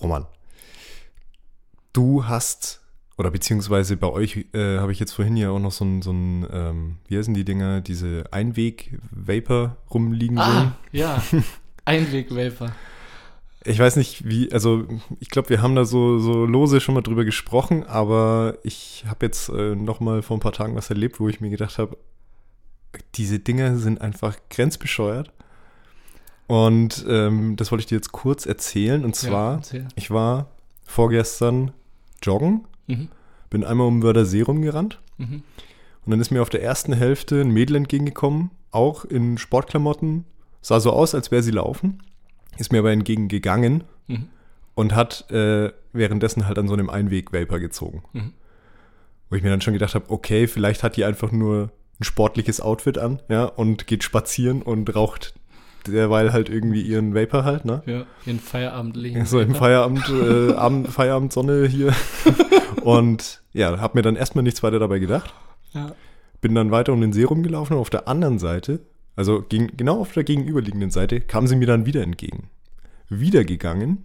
Roman, du hast, oder beziehungsweise bei euch äh, habe ich jetzt vorhin ja auch noch so ein, so ein ähm, wie heißen die Dinger, diese Einweg-Vapor rumliegen Ah, sehen. ja. Einweg-Vapor. Ich weiß nicht, wie, also ich glaube, wir haben da so, so lose schon mal drüber gesprochen, aber ich habe jetzt äh, noch mal vor ein paar Tagen was erlebt, wo ich mir gedacht habe, diese Dinger sind einfach grenzbescheuert. Und ähm, das wollte ich dir jetzt kurz erzählen. Und zwar, Ja, ich war vorgestern joggen, Mhm. bin einmal um Wörthersee rumgerannt Mhm. und dann ist mir auf der ersten Hälfte ein Mädel entgegengekommen, auch in Sportklamotten, sah so aus, als wäre sie laufen, ist mir aber entgegengegangen Mhm. und hat äh, währenddessen halt an so einem Einweg-Vapor gezogen. Mhm. Wo ich mir dann schon gedacht habe, okay, vielleicht hat die einfach nur ein sportliches Outfit an, ja, und geht spazieren und raucht derweil halt irgendwie ihren Vapor halt, ne? Ja, in Feierabend legen. So im Feierabend, äh, Abend, Feierabendsonne hier. und ja, hab mir dann erstmal nichts weiter dabei gedacht. Ja. Bin dann weiter um den See rumgelaufen und auf der anderen Seite, also gegen, genau auf der gegenüberliegenden Seite, kam sie mir dann wieder entgegen. Wieder gegangen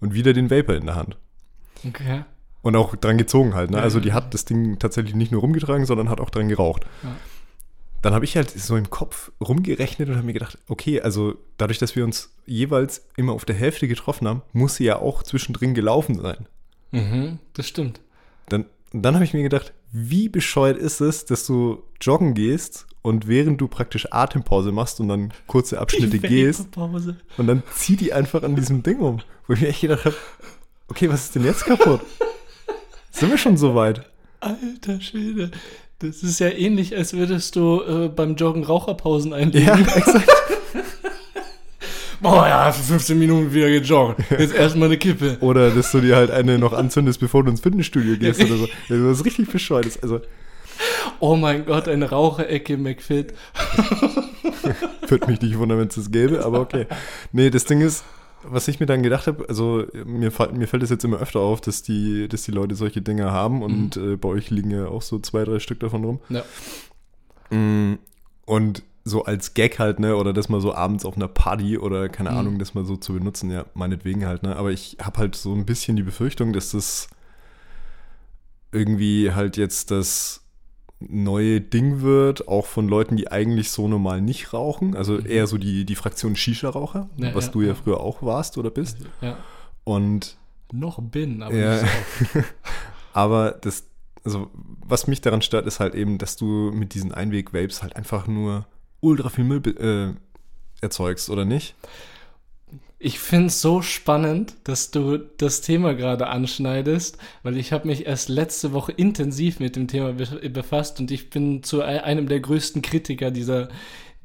und wieder den Vapor in der Hand. Okay. Und auch dran gezogen halt. Ne? Also die hat das Ding tatsächlich nicht nur rumgetragen, sondern hat auch dran geraucht. Ja. Dann habe ich halt so im Kopf rumgerechnet und habe mir gedacht, okay, also dadurch, dass wir uns jeweils immer auf der Hälfte getroffen haben, muss sie ja auch zwischendrin gelaufen sein. Mhm, das stimmt. Dann, dann habe ich mir gedacht, wie bescheuert ist es, dass du joggen gehst und während du praktisch Atempause machst und dann kurze Abschnitte gehst und dann zieh die einfach an diesem Ding um. Wo ich mir echt gedacht habe, okay, was ist denn jetzt kaputt? Sind wir schon so weit? Alter Schwede. Das ist ja ähnlich, als würdest du äh, beim Joggen Raucherpausen einlegen. Ja, exakt. Boah, ja, für 15 Minuten wieder gejoggt. Jetzt erstmal eine Kippe. Oder dass du dir halt eine noch anzündest, bevor du ins Fitnessstudio gehst oder so. Das ist richtig bescheuert. Also Oh mein Gott, eine Raucherecke McFit. würde mich nicht wundern, wenn es das gäbe, aber okay. Nee, das Ding ist, was ich mir dann gedacht habe, also mir, mir fällt es jetzt immer öfter auf, dass die, dass die Leute solche Dinge haben und äh, bei euch liegen ja auch so zwei, drei Stück davon rum. Ja. Mm, Und so als Gag halt, ne, oder das mal so abends auf einer Party oder keine Mhm. Ahnung, das mal so zu benutzen, ja, meinetwegen halt, ne. Aber ich habe halt so ein bisschen die Befürchtung, dass das irgendwie halt jetzt das neue Ding wird, auch von Leuten, die eigentlich so normal nicht rauchen. Also Mhm. eher so die, die Fraktion Shisha-Raucher, Ja, was ja, du ja ja. früher auch warst oder bist. Ja. Und Noch bin, aber Ja. nicht so. aber das, also was mich daran stört, ist halt eben, dass du mit diesen Einweg-Vapes halt einfach nur ultra viel Müll äh, erzeugst, oder nicht? Ich finde es so spannend, dass du das Thema gerade anschneidest, weil ich habe mich erst letzte Woche intensiv mit dem Thema be befasst und ich bin zu e- einem der größten Kritiker dieser,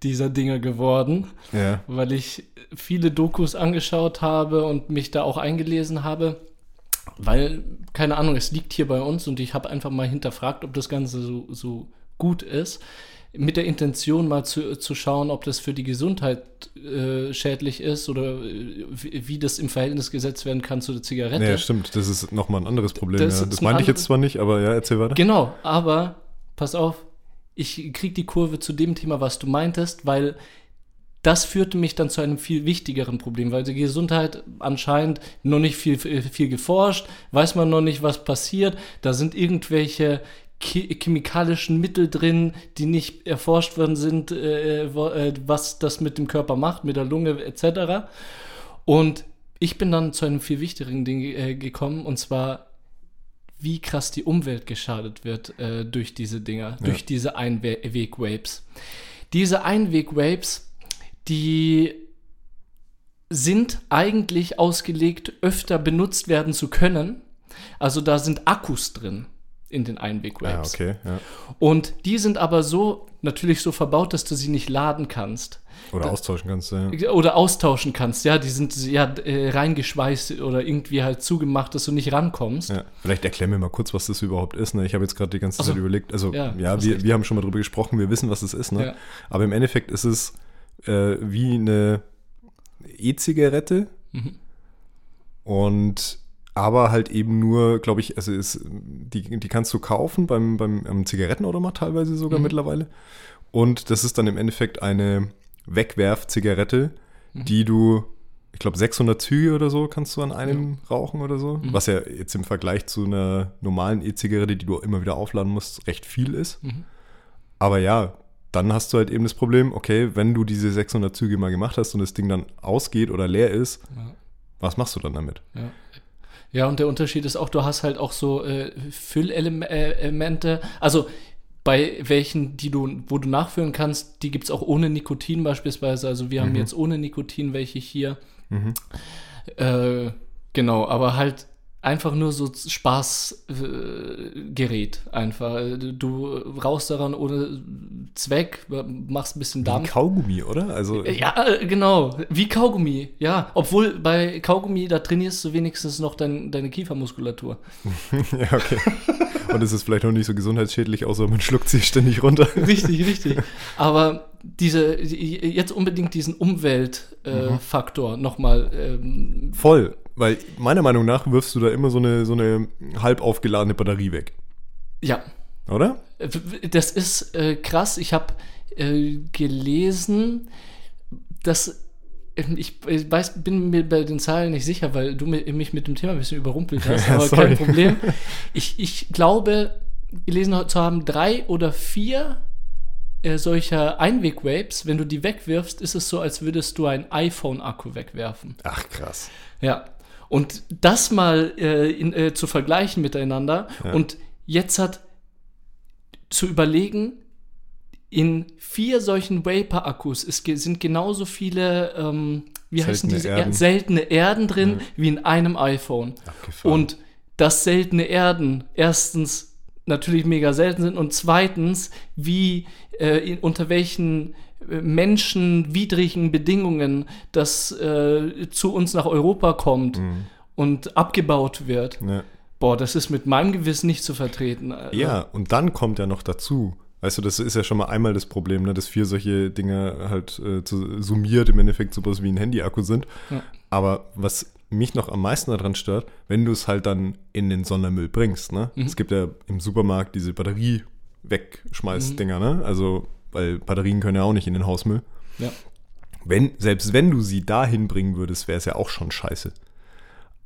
dieser Dinge geworden, Ja. weil ich viele Dokus angeschaut habe und mich da auch eingelesen habe. Weil, keine Ahnung, es liegt hier bei uns und ich habe einfach mal hinterfragt, ob das Ganze so, so gut ist. Mit der Intention mal zu, zu schauen, ob das für die Gesundheit äh, schädlich ist oder äh, wie, wie das im Verhältnis gesetzt werden kann zu der Zigarette. Ja, stimmt. Das ist nochmal ein anderes Problem. Das ja. das ein meinte ich jetzt zwar nicht, aber ja, erzähl weiter. Genau, aber pass auf, ich krieg die Kurve zu dem Thema, was du meintest, weil das führte mich dann zu einem viel wichtigeren Problem, weil die Gesundheit anscheinend noch nicht viel, viel geforscht, weiß man noch nicht, was passiert. Da sind irgendwelche che- chemikalischen Mittel drin, die nicht erforscht worden sind, äh, äh, was das mit dem Körper macht, mit der Lunge etc. Und ich bin dann zu einem viel wichtigeren Ding äh, gekommen, und zwar wie krass die Umwelt geschadet wird äh, durch diese Dinger, durch diese Einweg-Vapes. Diese Einweg-Vapes, die sind eigentlich ausgelegt, öfter benutzt werden zu können. Also da sind Akkus drin in den Ja, Einweg-Vapes. Ah, okay. Ja. Und die sind aber so, natürlich so verbaut, dass du sie nicht laden kannst. Oder austauschen kannst. Ja. Oder austauschen kannst, ja, die sind ja äh, reingeschweißt oder irgendwie halt zugemacht, dass du nicht rankommst. Ja. Vielleicht erklär mir mal kurz, was das überhaupt ist. Ne? Ich habe jetzt gerade die ganze. Zeit überlegt. Also, Ja, ja, wir, wir haben schon mal drüber gesprochen, wir wissen, was es ist. Ne? Aber im Endeffekt ist es äh, wie eine E-Zigarette Mhm. und aber halt eben nur, glaube ich, also ist, die, die kannst du kaufen beim, beim Zigarettenautomat teilweise sogar Mhm. mittlerweile. Und das ist dann im Endeffekt eine Wegwerf-Zigarette, Mhm. die du ich glaube, 600 Züge oder so kannst du an einem rauchen oder so. Mhm. Was ja jetzt im Vergleich zu einer normalen E-Zigarette, die du immer wieder aufladen musst, recht viel ist. Mhm. Aber ja, dann hast du halt eben das Problem, okay, wenn du diese 600 Züge mal gemacht hast und das Ding dann ausgeht oder leer ist, Ja. was machst du dann damit? Ja. Ja, und der Unterschied ist auch, du hast halt auch so äh, Füllelemente. Also bei welchen, die du, wo du nachfüllen kannst, die gibt es auch ohne Nikotin beispielsweise. Also wir haben Mhm. jetzt ohne Nikotin welche hier. Mhm. Äh, genau, aber halt einfach nur so Spaßgerät äh, einfach. Du rauchst daran ohne Zweck, machst ein bisschen Wie Dampf. Kaugummi, oder? Also, Ja, äh, genau. Wie Kaugummi. Ja, obwohl bei Kaugummi, da trainierst du wenigstens noch dein, deine Kiefermuskulatur. ja, okay. Und es ist vielleicht auch nicht so gesundheitsschädlich, außer man schluckt sie ständig runter. Richtig, richtig. Aber diese, die- jetzt unbedingt diesen Umweltfaktor äh, Faktor nochmal. Ähm, Voll. Weil meiner Meinung nach wirfst du da immer so eine, so eine halb aufgeladene Batterie weg. ja, Oder? das ist äh, krass. Ich habe äh, gelesen, dass. ähm, Ich ich weiß, bin mir bei den Zahlen nicht sicher, weil du mi- mich mit dem Thema ein bisschen überrumpelt hast, aber kein Problem. Ich, ich glaube, gelesen zu haben, drei oder vier äh, solcher Einweg-Vapes, wenn du die wegwirfst, ist es so, als würdest du ein iPhone-Akku wegwerfen. Ach, krass. Ja. Und das mal äh, in, äh, zu vergleichen miteinander Ja. und jetzt hat zu überlegen, in vier solchen Vapor-Akkus sind genauso viele, ähm, wie heißen Seltene diese Erden. Er seltene Erden drin wie in einem iPhone. Abgefahren. Und dass seltene Erden erstens natürlich mega selten sind und zweitens, wie äh, in, unter welchen äh, menschenwidrigen Bedingungen das äh, zu uns nach Europa kommt und abgebaut wird. ja. Boah, das ist mit meinem Gewissen nicht zu vertreten. Also, ja, und dann kommt ja noch dazu. Weißt du, das ist ja schon mal einmal das Problem, ne, dass vier solche Dinge halt äh, zu, summiert im Endeffekt sowas wie ein Handy-Akku sind. Ja. Aber was mich noch am meisten daran stört, wenn du es halt dann in den Sondermüll bringst. Ne? Mhm. Es gibt ja im Supermarkt diese Batterie-Wegschmeiß-Dinger, ne? Also, weil Batterien können ja auch nicht in den Hausmüll. Ja. Wenn, selbst wenn du sie dahin bringen würdest, wäre es ja auch schon scheiße.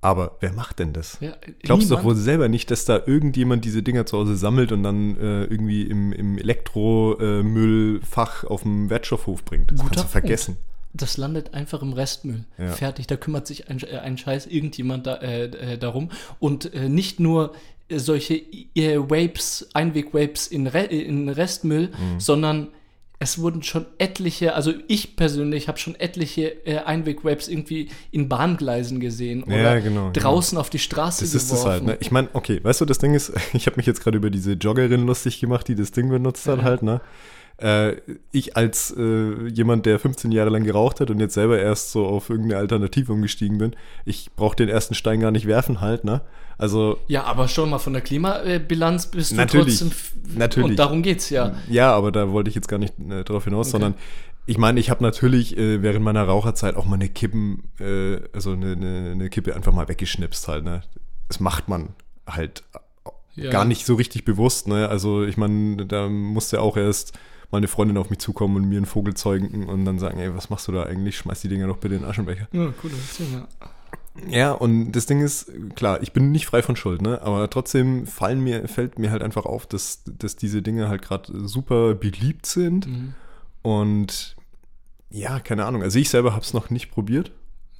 Aber wer macht denn das? Ja, Glaubst du doch wohl selber nicht, dass da irgendjemand diese Dinger zu Hause sammelt und dann äh, irgendwie im, im Elektromüllfach auf dem Wertstoffhof bringt? Das Guter kannst du vergessen. Das landet einfach im Restmüll. Ja. Fertig. Da kümmert sich ein, ein Scheiß irgendjemand da, äh, äh, darum. Und äh, nicht nur äh, solche äh, Vapes, Einweg-Vapes in, Re in Restmüll, Mhm. sondern es wurden schon etliche, also ich persönlich habe schon etliche äh, Einweg-Vapes irgendwie in Bahngleisen gesehen oder Ja, genau, draußen auf die Straße Das ist es halt, ne? Ich meine, okay, weißt du, das Ding ist, ich habe mich jetzt gerade über diese Joggerin lustig gemacht, die das Ding benutzt hat Ja. halt, ne? Äh, ich als äh, jemand, der 15 Jahre lang geraucht hat und jetzt selber erst so auf irgendeine Alternative umgestiegen bin, ich brauche den ersten Stein gar nicht werfen halt, ne? Also, Ja, aber schon mal von der Klimabilanz bist du Natürlich, trotzdem. natürlich. Und darum geht's ja. ja, aber da wollte ich jetzt gar nicht äh, drauf hinaus, Okay. sondern ich meine, ich habe natürlich äh, während meiner Raucherzeit auch mal eine Kippen, äh, also eine, eine, eine Kippe einfach mal weggeschnipst halt, ne? Das macht man halt Ja. gar nicht so richtig bewusst, ne? Also ich meine, da musste auch erst meine Freundin auf mich zukommen und mir einen Vogel zeugen und dann sagen, ey, was machst du da eigentlich? Schmeiß die Dinger doch bitte in den Aschenbecher. Ja, cool. Ja. Ja, und das Ding ist, klar, ich bin nicht frei von Schuld, ne? Aber trotzdem fallen mir, fällt mir halt einfach auf, dass, dass diese Dinge halt gerade super beliebt sind. Mhm. Und ja, keine Ahnung. Also ich selber habe es noch nicht probiert.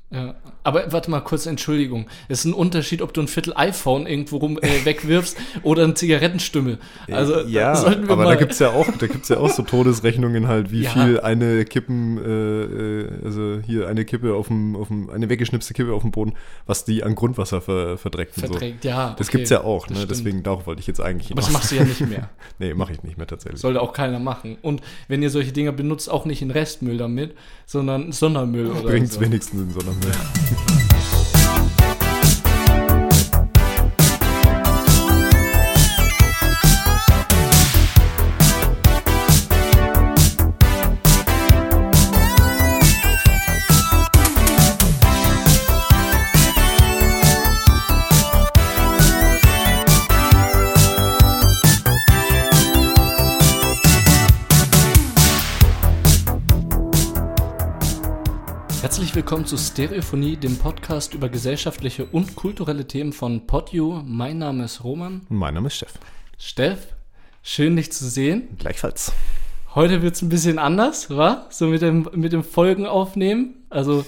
Ja. Aber warte mal kurz, Entschuldigung. Es ist ein Unterschied, ob du ein Viertel iPhone irgendwo rum äh, wegwirfst oder einen Zigarettenstümmel. Also ja, da sollten wir aber mal. da gibt's ja auch, da gibt's ja auch so Todesrechnungen halt, wie Ja. viel eine Kippen, äh, äh, also hier eine Kippe auf dem, auf dem, eine weggeschnipste Kippe auf dem Boden, was die an Grundwasser ver, verdreckt und so. Ja, Das okay, gibt's ja auch, ne? Deswegen darauf wollte ich jetzt eigentlich Aber das machst du ja nicht mehr. nee, mache ich nicht mehr tatsächlich. Sollte auch keiner machen. Und wenn ihr solche Dinger benutzt, auch nicht in Restmüll damit, sondern Sondermüll oder Bringt's so. wenigstens in Sondermüll. Amen. Willkommen zu Stereophonie, dem Podcast über gesellschaftliche und kulturelle Themen von PodU. Mein Name ist Roman. Mein Name ist Steff. Steff, schön dich zu sehen. Gleichfalls. Heute wird es ein bisschen anders, wa? So mit dem, mit dem Folgen aufnehmen. Also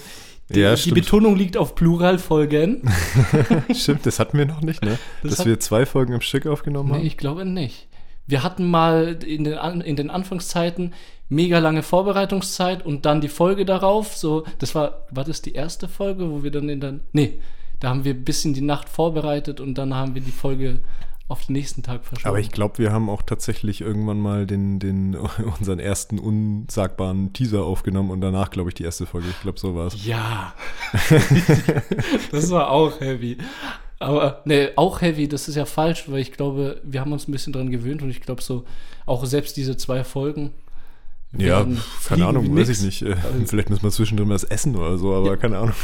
die, Ja, die. Betonung liegt auf Pluralfolgen. Stimmt, das hatten wir noch nicht, ne? Das Dass hat- wir zwei Folgen im Stück aufgenommen Nee, haben. ich glaube nicht. Wir hatten mal in den, in den Anfangszeiten mega lange Vorbereitungszeit und dann die Folge darauf. So, das war, war das die erste Folge, wo wir dann in der. Nee, da haben wir ein bisschen die Nacht vorbereitet und dann haben wir die Folge auf den nächsten Tag verschoben. Aber ich glaube, wir haben auch tatsächlich irgendwann mal den, den, unseren ersten unsagbaren Teaser aufgenommen und danach, glaube ich, die erste Folge. Ich glaube, so war es. Ja. das war auch heavy. Aber ne, auch heavy, das ist ja falsch, weil ich glaube, wir haben uns ein bisschen dran gewöhnt und ich glaube so, auch selbst diese zwei Folgen. Ja, keine Ahnung, weiß ich nicht. Äh, Also- Vielleicht müssen wir zwischendrin was essen oder so, aber Ja. keine Ahnung.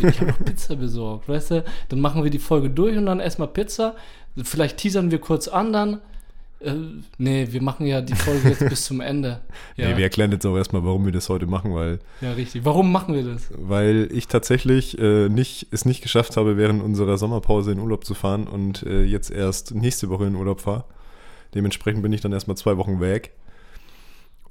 Ich habe noch Pizza besorgt, weißt du? Dann machen wir die Folge durch und dann erstmal Pizza. Vielleicht teasern wir kurz an dann. Äh, nee, wir machen ja die Folge jetzt bis zum Ende. Ja, Nee, wir erklären jetzt auch erstmal, warum wir das heute machen, weil, ja, richtig. Warum machen wir das? weil ich tatsächlich äh, nicht, es nicht geschafft habe, während unserer Sommerpause in Urlaub zu fahren und äh, jetzt erst nächste Woche in Urlaub fahre. Dementsprechend bin ich dann erstmal zwei Wochen weg.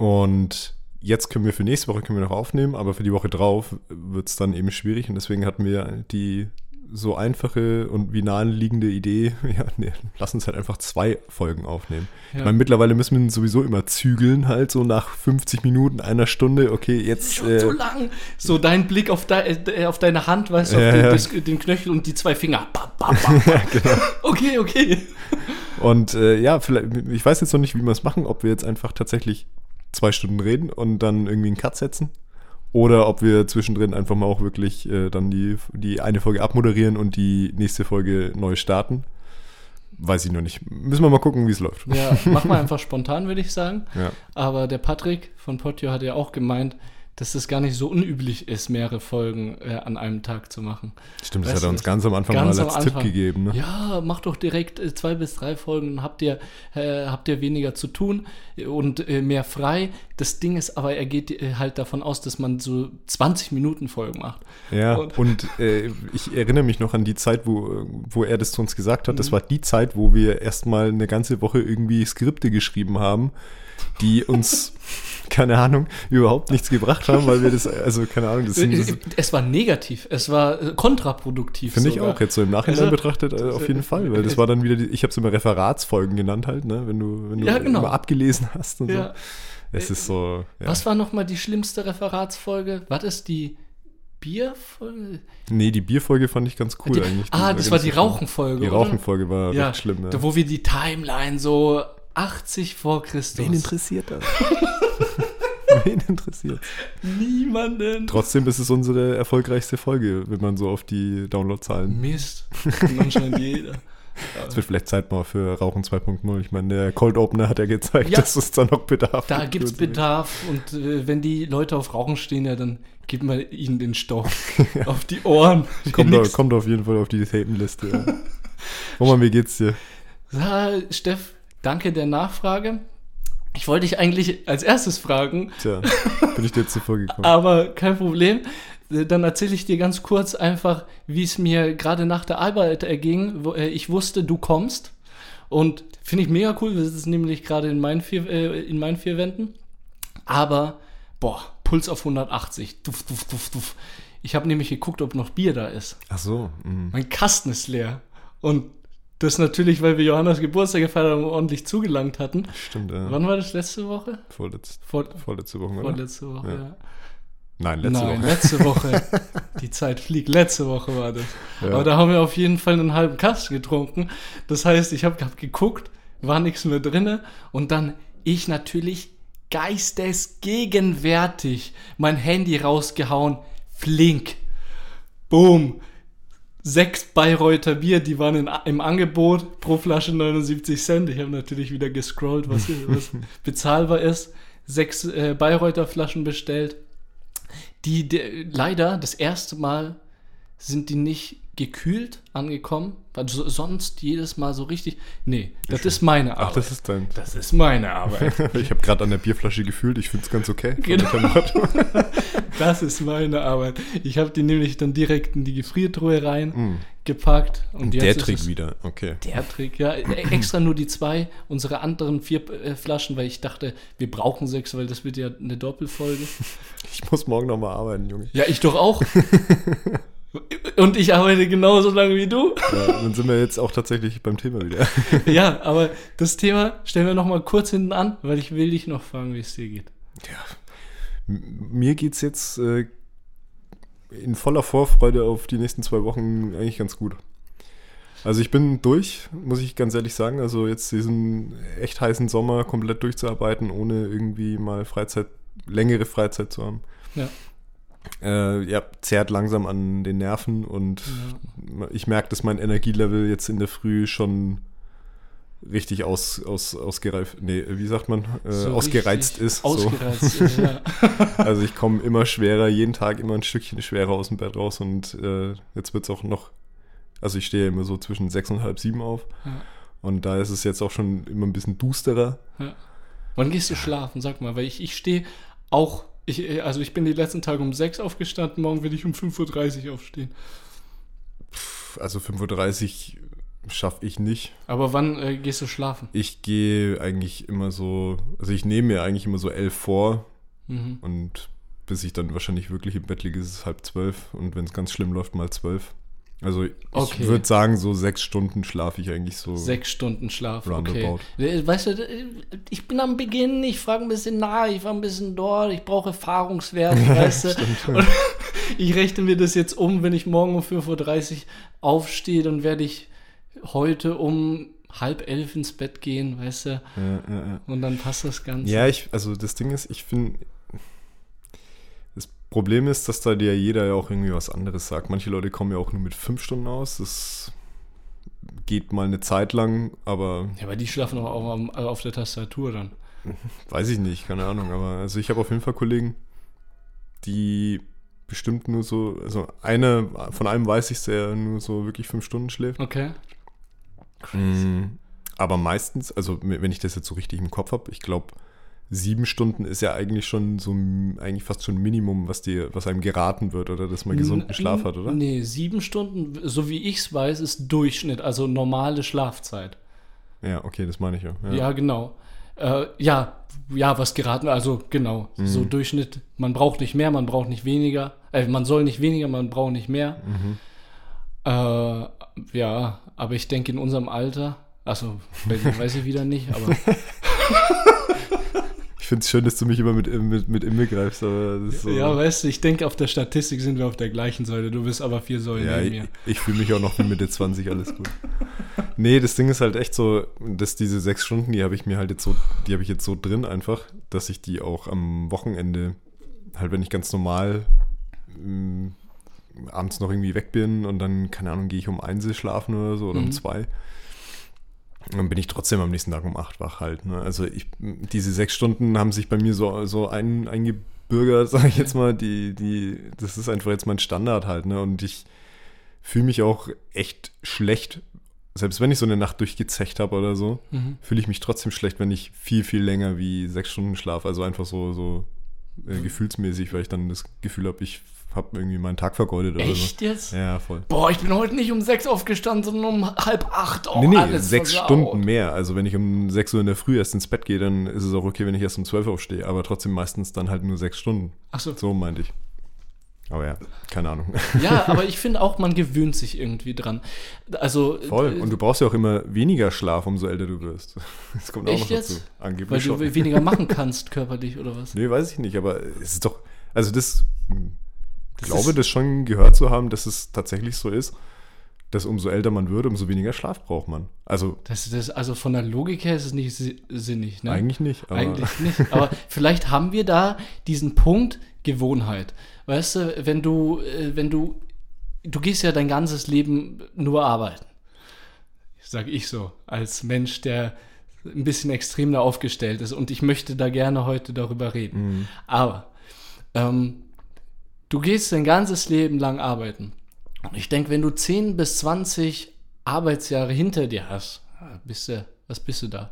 Und jetzt können wir für nächste Woche können wir noch aufnehmen, aber für die Woche drauf wird es dann eben schwierig und deswegen hatten wir die so einfache und wie naheliegende Idee, ja, nee, lass uns halt einfach zwei Folgen aufnehmen. Ich Ja. meine, mittlerweile müssen wir sowieso immer zügeln, halt so nach 50 Minuten, einer Stunde, okay, jetzt. Schon äh, so lang. So dein Blick auf, de äh, auf deine Hand, weißt du, auf Ja, den, ja. das, den Knöchel und die zwei Finger. Bam, bam, bam. genau. Okay, okay. Und äh, ja, vielleicht, ich weiß jetzt noch nicht, wie wir es machen, ob wir jetzt einfach tatsächlich zwei Stunden reden und dann irgendwie einen Cut setzen. Oder ob wir zwischendrin einfach mal auch wirklich äh, dann die, die eine Folge abmoderieren und die nächste Folge neu starten. Weiß ich noch nicht. Müssen wir mal gucken, wie es läuft. Ja, mach mal einfach spontan, würde ich sagen. Ja. Aber der Patrick von Potio hat ja auch gemeint, dass es gar nicht so unüblich ist, mehrere Folgen äh, an einem Tag zu machen. Stimmt, das Weißt hat er uns ganz am Anfang ganz mal als Tipp gegeben. Ne? Ja, mach doch direkt äh, zwei bis drei Folgen, dann habt ihr, äh, habt ihr weniger zu tun und äh, mehr frei. Das Ding ist aber, er geht äh, halt davon aus, dass man so 20 Minuten Folgen macht. Ja, Und- und, äh, ich erinnere mich noch an die Zeit, wo, wo er das zu uns gesagt hat. Mhm. Das war die Zeit, wo wir erstmal eine ganze Woche irgendwie Skripte geschrieben haben, die uns, keine Ahnung, überhaupt nichts gebracht haben, weil wir das, also keine Ahnung, das, sind- das Äh, es war negativ, es war äh, kontraproduktiv. finde ich sogar. auch jetzt so im Nachhinein Also, betrachtet äh, auf jeden Fall, weil das äh, war dann wieder, die, ich habe es immer Referatsfolgen genannt halt, ne, wenn du, wenn du Ja, genau. immer abgelesen hast und Ja. so. Es ist so, ja. Was war nochmal die schlimmste Referatsfolge? War das die Bierfolge? Nee, die Bierfolge fand ich ganz cool die, eigentlich. ah, das war die. Rauchenfolge. Die? Rauchenfolge war Ja, schlimm, ja. wo wir die Timeline so 80 vor Christus. Wen interessiert das? Wen interessiert? Niemanden. Trotzdem ist es unsere erfolgreichste Folge, wenn man so auf die Downloadzahlen. Mist. Anscheinend jeder. Es wird vielleicht Zeit mal für Rauchen 2.0. Ich meine, der Cold Opener hat ja gezeigt, Ja. dass es da noch Bedarf Da gibt. gibt es. Bedarf und äh, wenn die Leute auf Rauchen stehen, ja, dann gib mal ihnen den Stoff auf die Ohren. Kommt, da, kommt auf jeden Fall auf die Themenliste. Ja. Roman, wie geht's dir? Ja, Steff, danke der Nachfrage. Ich wollte dich eigentlich als erstes fragen, Tja, bin ich dir zuvor gekommen. aber kein Problem. Dann erzähle ich dir ganz kurz einfach, wie es mir gerade nach der Arbeit erging. Äh, Ich wusste, du kommst. Und finde ich mega cool. Wir sitzen nämlich gerade in meinen vier, äh, in meinen vier Wänden. Aber, boah, Puls auf 180. Duff, duff, duff, duff. Ich habe nämlich geguckt, ob noch Bier da ist. Ach so. mhm. Mein Kasten ist leer. Und das natürlich, weil wir Johannas Geburtstag gefeiert haben und ordentlich zugelangt hatten. Stimmt, ja. Wann war das? Letzte Woche? Vorletz, Vor, vorletzte Woche, oder? vorletzte Woche, Ja. ja. Nein, letzte Nein, Woche. letzte Woche. Die Zeit fliegt. Letzte Woche war das. Ja. Aber da haben wir auf jeden Fall einen halben Kasten getrunken. Das heißt, ich habe hab geguckt, war nichts mehr drinne und dann ich natürlich geistesgegenwärtig mein Handy rausgehauen. Flink. Boom. Sechs Bayreuther Bier, die waren in, im Angebot, pro Flasche 79 Cent. Ich habe natürlich wieder gescrollt, was, was bezahlbar ist. Sechs äh, Bayreuther Flaschen bestellt. Die, de, leider das erste Mal sind die nicht gekühlt angekommen. Also sonst jedes Mal so richtig. Nee, das ist meine Arbeit. Ach, das ist dein. das ist meine Arbeit. Ich habe gerade an der Bierflasche gefühlt, ich finde es ganz okay. Genau. Das ist meine Arbeit. Ich habe die nämlich dann direkt in die Gefriertruhe rein Mm. gepackt. Und jetzt Der Trick wieder, okay. Der Trick, ja. E- Extra nur die zwei, unsere anderen vier äh, Flaschen, weil ich dachte, wir brauchen sechs, weil das wird ja eine Doppelfolge. Ich muss morgen nochmal arbeiten, Junge. Ja, ich doch auch. Und ich arbeite genauso lange wie du. Ja, dann sind wir jetzt auch tatsächlich beim Thema wieder. Ja, aber das Thema stellen wir noch mal kurz hinten an, weil ich will dich noch fragen, wie es dir geht. M- Mir geht's jetzt äh, in voller Vorfreude auf die nächsten zwei Wochen eigentlich ganz gut. Also ich bin durch, muss ich ganz ehrlich sagen. Also jetzt diesen echt heißen Sommer komplett durchzuarbeiten, ohne irgendwie mal Freizeit, längere Freizeit zu haben. Ja. Äh, ja, zerrt langsam an den Nerven und ich merke, dass mein Energielevel jetzt in der Früh schon richtig aus, aus, ausgereift, nee, wie sagt man, äh, So ausgereizt ist. So. Ausgereizt ist, ja. Also ich komme immer schwerer, jeden Tag immer ein Stückchen schwerer aus dem Bett raus und äh, jetzt wird es auch noch, also ich stehe immer so zwischen sechs und halb sieben auf Ja. und da ist es jetzt auch schon immer ein bisschen dusterer. Wann gehst du schlafen? Sag mal, weil ich, ich stehe auch, ich, also ich bin die letzten Tage um 6 aufgestanden, morgen will ich um 5.30 Uhr aufstehen. Also 5.30 Uhr schaffe ich nicht. Aber wann äh, gehst du schlafen? Ich gehe eigentlich immer so, also ich nehme mir eigentlich immer so elf vor Mhm. und bis ich dann wahrscheinlich wirklich im Bett liege, ist es halb zwölf und wenn es ganz schlimm läuft, mal zwölf. Also ich Okay. würde sagen, so sechs Stunden schlafe ich eigentlich so. Sechs Stunden Schlaf, okay. Roundabout. Äh, Weißt du, äh, ich bin am Beginn, ich frage ein bisschen nach, ich war ein bisschen dort, ich brauche Erfahrungswerte, weißt du. Ich rechne mir das jetzt um, wenn ich morgen um 5.30 Uhr aufstehe, dann werde ich heute um halb elf ins Bett gehen, weißt du. Ja, ja, ja. Und dann passt das Ganze. Ja, ich, also das Ding ist, ich finde, Problem ist, dass da dir jeder ja auch irgendwie was anderes sagt. Manche Leute kommen ja auch nur mit fünf Stunden aus. Das geht mal eine Zeit lang, aber Ja, aber die schlafen auch auf, am- auf der Tastatur dann. weiß ich nicht, keine Ahnung. Aber also ich habe auf jeden Fall Kollegen, die bestimmt nur so, also einer, von einem weiß ich, der nur so wirklich fünf Stunden schläft. Okay. Mm, Aber meistens, also wenn ich das jetzt so richtig im Kopf habe, ich glaube, sieben Stunden ist ja eigentlich schon so eigentlich fast schon Minimum, was dir, was einem geraten wird, oder dass man gesunden Schlaf hat, oder? Nee, sieben Stunden, so wie ich es weiß, ist Durchschnitt, also normale Schlafzeit. Ja, okay, das meine ich ja. Ja, ja. genau. Äh, ja, ja, was geraten, also genau, Mhm. so Durchschnitt, man braucht nicht mehr, man braucht nicht weniger, äh, man soll nicht weniger, man braucht nicht mehr. Mhm. Äh, ja, aber ich denke in unserem Alter, also weiß, ich wieder nicht, aber finde es schön, dass du mich immer mit, mit, mit Imme greifst, so. ja, weißt du, ich denke auf der Statistik sind wir auf der gleichen Seite, du bist aber vier Säulen Ja, neben ich, mir. ich fühle mich auch noch wie Mitte 20, alles gut. Nee, das Ding ist halt echt so, dass diese sechs Stunden, die habe ich mir halt jetzt so, die habe ich jetzt so drin einfach, dass ich die auch am Wochenende, halt wenn ich ganz normal ähm, abends noch irgendwie weg bin und dann, keine Ahnung, gehe ich um eins schlafen oder so oder um Mhm. zwei. Dann bin ich trotzdem am nächsten Tag um acht wach halt. Ne? Also ich, diese sechs Stunden haben sich bei mir so, so ein, eingebürgert, sage ich jetzt mal. Die, die, das ist einfach jetzt mein Standard halt. Ne? Und ich fühle mich auch echt schlecht. Selbst wenn ich so eine Nacht durchgezecht habe oder so, Mhm. fühle ich mich trotzdem schlecht, wenn ich viel, viel länger wie sechs Stunden schlafe. Also einfach so, so äh, gefühlsmäßig, weil ich dann das Gefühl habe, ich habe irgendwie meinen Tag vergeudet oder Echt jetzt? so. Ja, voll. Boah, ich bin heute nicht um sechs aufgestanden, sondern um halb acht. Oh, nee, nee, sechs versaut. Stunden mehr. Also wenn ich um 6 Uhr in der Früh erst ins Bett gehe, dann ist es auch okay, wenn ich erst um 12 Uhr aufstehe. Aber trotzdem meistens dann halt nur sechs Stunden. Ach so. So meinte ich. Aber ja, keine Ahnung. Ja, aber ich finde auch, man gewöhnt sich irgendwie dran. Also, Voll. äh, Und du brauchst ja auch immer weniger Schlaf, umso älter du wirst. Das kommt auch Echt noch jetzt? dazu. Angeblich weil du schon. we- weniger machen kannst körperlich oder was? Nee, weiß ich nicht, aber es ist doch, also das, ich Das glaube, das schon gehört zu haben, dass es tatsächlich so ist, dass umso älter man wird, umso weniger Schlaf braucht man. Also Das, das, also von der Logik her ist es nicht si- sinnig, ne? eigentlich nicht. Aber Eigentlich nicht. Aber vielleicht haben wir da diesen Punkt Gewohnheit. Weißt du, wenn du, äh, wenn du, du gehst ja dein ganzes Leben nur arbeiten. Sag ich so, als Mensch, der ein bisschen extremer aufgestellt ist. Und ich möchte da gerne heute darüber reden. Mhm. Aber ähm, du gehst dein ganzes Leben lang arbeiten. Und ich denke, wenn du 10 bis 20 Arbeitsjahre hinter dir hast, bist du, was bist du da?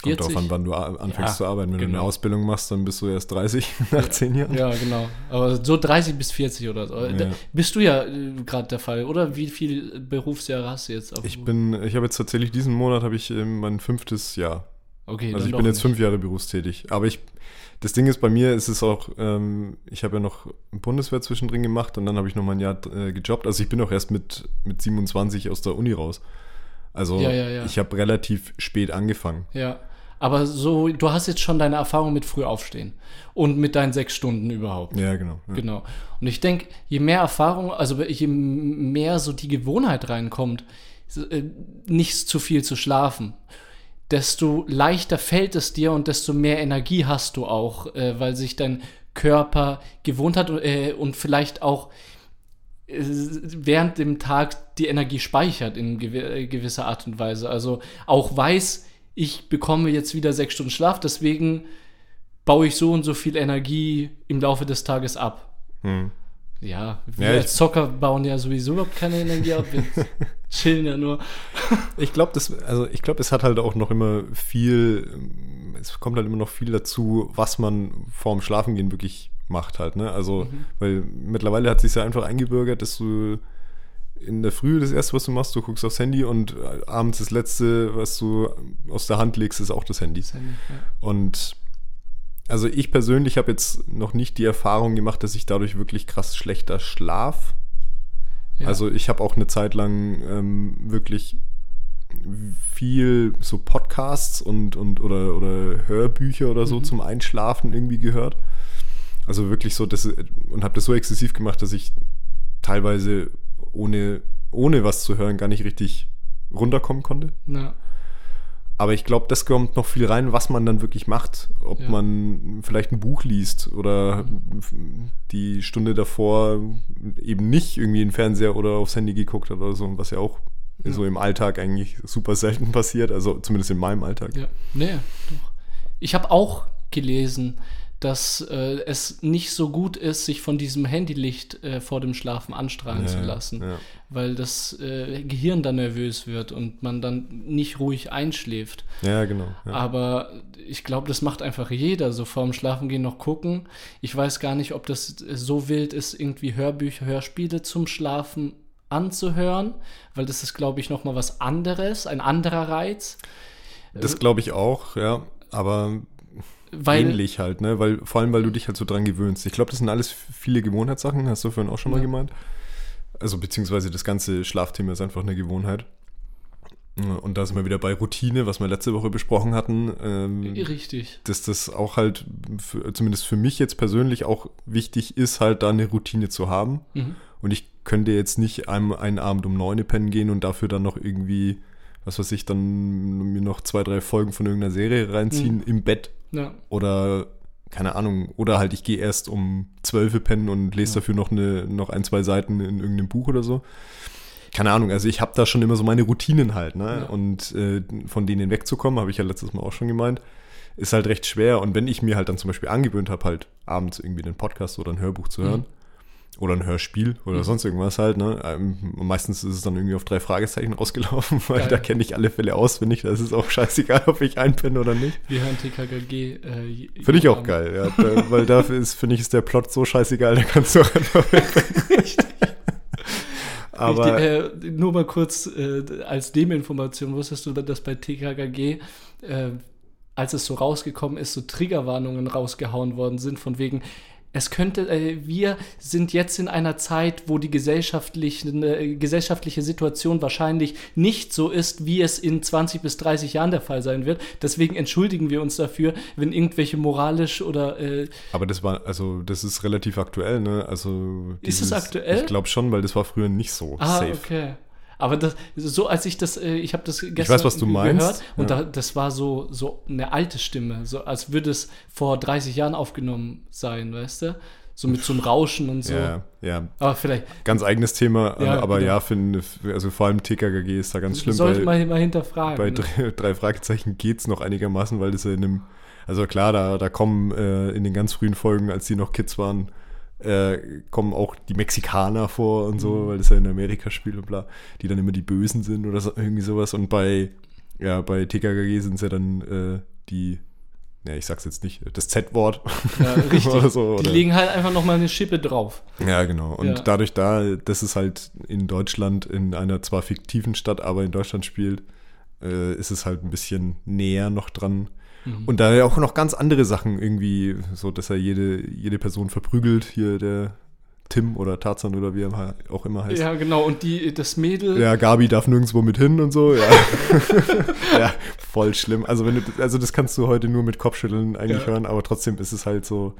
Kommt drauf an, wann du anfängst Ja, zu arbeiten. Wenn du genau. eine Ausbildung machst, dann bist du erst 30 nach 10 Jahren. Ja, genau. Aber so 30 bis 40 oder so. Ja. Bist du ja äh, gerade der Fall, oder? Wie viele Berufsjahre hast du jetzt? auf- Ich bin, ich habe jetzt tatsächlich diesen Monat habe ich ähm, mein fünftes Jahr. okay, Also ich bin jetzt nicht. fünf Jahre berufstätig. Aber ich, das Ding ist bei mir, ist es auch, ähm, ich habe ja noch Bundeswehr zwischendrin gemacht und dann habe ich noch mal ein Jahr äh, gejobbt. Also ich bin auch erst mit, mit 27 aus der Uni raus. Also Ja, ja, ja. ich habe relativ spät angefangen. Ja. Aber so, du hast jetzt schon deine Erfahrung mit früh aufstehen und mit deinen sechs Stunden überhaupt. Ja, genau. Genau. Und ich denke, je mehr Erfahrung, also je mehr so die Gewohnheit reinkommt, äh, nicht zu viel zu schlafen, desto leichter fällt es dir und desto mehr Energie hast du auch, äh, weil sich dein Körper gewohnt hat äh, und vielleicht auch äh, während dem Tag die Energie speichert in gew äh, gewisser Art und Weise. Also auch weiß, ich bekomme jetzt wieder sechs Stunden Schlaf, deswegen baue ich so und so viel Energie im Laufe des Tages ab. Hm. Ja, wir Ja, als Zocker bauen ja sowieso überhaupt keine Energie ab. Wir chillen ja nur. Ich glaube, das, also ich glaube, es hat halt auch noch immer viel, es kommt halt immer noch viel dazu, was man vorm Schlafengehen wirklich macht halt, ne? Also, weil mittlerweile hat sich ja einfach eingebürgert, dass du in der Früh das erste, was du machst, du guckst aufs Handy und äh, abends das letzte, was du aus der Hand legst, ist auch das Handy. Und also ich persönlich habe jetzt noch nicht die Erfahrung gemacht, dass ich dadurch wirklich krass schlechter schlaf. Ja. Also ich habe auch eine Zeit lang ähm, wirklich viel so Podcasts und, und oder, oder Hörbücher oder so zum Einschlafen irgendwie gehört. Also wirklich so, das, und habe das so exzessiv gemacht, dass ich teilweise ohne, ohne was zu hören gar nicht richtig runterkommen konnte. Ja. Aber ich glaube, das kommt noch viel rein, was man dann wirklich macht. Ob Ja. man vielleicht ein Buch liest oder die Stunde davor eben nicht irgendwie in den Fernseher oder aufs Handy geguckt hat oder so, was ja auch Ja. so im Alltag eigentlich super selten passiert, also zumindest in meinem Alltag. Ja, nee, doch. Ich habe auch gelesen, dass äh, es nicht so gut ist, sich von diesem Handylicht äh, vor dem Schlafen anstrahlen Ja, zu lassen, ja. weil das äh, Gehirn dann nervös wird und man dann nicht ruhig einschläft. Ja, genau. Ja. Aber ich glaube, das macht einfach jeder, so vorm Schlafengehen noch gucken. Ich weiß gar nicht, ob das so wild ist, irgendwie Hörbücher, Hörspiele zum Schlafen anzuhören, weil das ist, glaube ich, noch mal was anderes, ein anderer Reiz. Das glaube ich auch, ja. Aber Weil, ähnlich halt, ne? Weil, vor allem, weil du dich halt so dran gewöhnst. Ich glaube, das sind alles viele Gewohnheitssachen, hast du vorhin auch schon mal Ja. gemeint. Also, beziehungsweise das ganze Schlafthema ist einfach eine Gewohnheit. Und da sind wir wieder bei Routine, was wir letzte Woche besprochen hatten. Ähm, Richtig. dass das auch halt, für, zumindest für mich jetzt persönlich auch wichtig ist, halt da eine Routine zu haben. Mhm. Und ich könnte jetzt nicht einem, einen Abend um neun pennen gehen und dafür dann noch irgendwie, was weiß ich, dann mir noch zwei, drei Folgen von irgendeiner Serie reinziehen im Bett. Ja. Oder, keine Ahnung, oder halt ich gehe erst um zwölf pennen und lese dafür noch, eine, noch ein, zwei Seiten in irgendeinem Buch oder so. Keine Ahnung, also ich habe da schon immer so meine Routinen halt, ne? Ja. Und äh, von denen wegzukommen, habe ich ja letztes Mal auch schon gemeint, ist halt recht schwer. Und wenn ich mir halt dann zum Beispiel angewöhnt habe, halt abends irgendwie einen Podcast oder ein Hörbuch zu hören, oder ein Hörspiel oder Mhm. sonst irgendwas halt, ne? Ähm, meistens ist es dann irgendwie auf drei Fragezeichen rausgelaufen, weil Geil. da kenne ich alle Fälle auswendig. Da ist auch scheißegal, ob ich einpenne oder nicht. Wir hören TKKG. Äh, Finde ich auch geil, ja. Da, weil dafür ist, finde ich, ist der Plot so scheißegal, da kannst du auch einfach. Aber Richtig, äh, nur mal kurz äh, als Nebeninformation, wusstest du, dass bei TKKG, äh, als es so rausgekommen ist, so Triggerwarnungen rausgehauen worden sind, von wegen, es könnte, äh, wir sind jetzt in einer Zeit, wo die gesellschaftlichen, äh, gesellschaftliche Situation wahrscheinlich nicht so ist, wie es in 20 bis 30 Jahren der Fall sein wird. Deswegen entschuldigen wir uns dafür, wenn irgendwelche moralisch oder äh, Aber das war, also das ist relativ aktuell, ne? Also Ist es aktuell? Ich glaube schon, weil das war früher nicht so Ah, safe. okay. Aber das, so als ich das, äh, ich habe das gestern weiß, was du meinst. und Ja. da, das war so, so eine alte Stimme, so als würde es vor 30 Jahren aufgenommen sein, weißt du? So mit so einem Rauschen und so. Ja, ja. Aber vielleicht Ganz eigenes Thema, Ja, aber genau. ja, finde, also vor allem TKKG ist da ganz schlimm, sollte man mal hinterfragen. bei ne? drei, Fragezeichen geht's noch einigermaßen, weil das ja in einem, also klar, da, da kommen äh, in den ganz frühen Folgen, als die noch Kids waren, äh, kommen auch die Mexikaner vor und so, Mhm. weil das ja in Amerika spielt und bla, die dann immer die Bösen sind oder so, irgendwie sowas. Und bei, ja, bei TKKG sind es ja dann äh, die, ja, ich sag's jetzt nicht, das Z-Wort. Ja, richtig. oder so. Die Oder, legen halt einfach nochmal eine Schippe drauf. ja, genau. Und Ja. dadurch da, dass es halt in Deutschland in einer zwar fiktiven Stadt, aber in Deutschland spielt, äh, ist es halt ein bisschen näher noch dran. Mhm. Und da ja auch noch ganz andere Sachen irgendwie, so dass er jede, jede Person verprügelt, hier der Tim oder Tarzan oder wie er auch immer heißt. Ja, genau. Und die, das Mädel, Ja, Gabi darf nirgendwo mit hin und so, ja. ja, voll schlimm. Also wenn du, also das kannst du heute nur mit Kopfschütteln eigentlich Ja. hören, aber trotzdem ist es halt so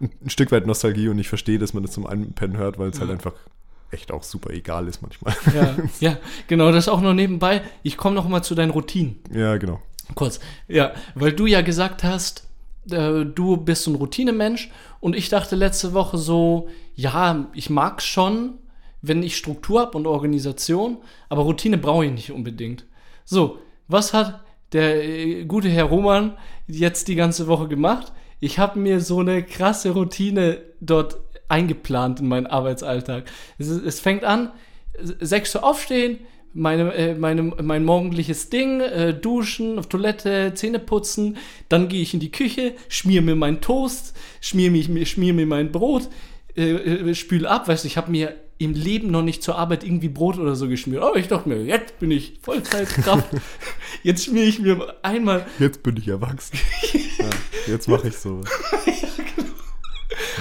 ein, Stück weit Nostalgie und ich verstehe, dass man das zum Einpennen hört, weil es halt Ja. einfach echt auch super egal ist manchmal. ja, ja, genau, das auch noch nebenbei. Ich komme noch mal zu deinen Routinen. ja, genau. Kurz. Ja, weil du ja gesagt hast, äh, du bist ein Routinemensch und ich dachte letzte Woche so, ja, ich mag's schon, wenn ich Struktur habe und Organisation, aber Routine brauche ich nicht unbedingt. So, was hat der äh, gute Herr Roman jetzt die ganze Woche gemacht? Ich habe mir so eine krasse Routine dort eingeplant in meinen Arbeitsalltag. Es, es fängt an, 6 Uhr aufstehen, meine, äh, meine, mein morgendliches Ding, äh, duschen, auf Toilette, Zähne putzen, dann gehe ich in die Küche, schmier mir meinen Toast, schmier, mich, mir- schmier mir mein Brot, äh, äh, spül ab, weißt du, ich habe mir im Leben noch nicht zur Arbeit irgendwie Brot oder so geschmiert. Aber ich dachte mir, jetzt bin ich Vollzeitkraft, jetzt schmier ich mir einmal Jetzt bin ich erwachsen. ja, jetzt mache ich sowas.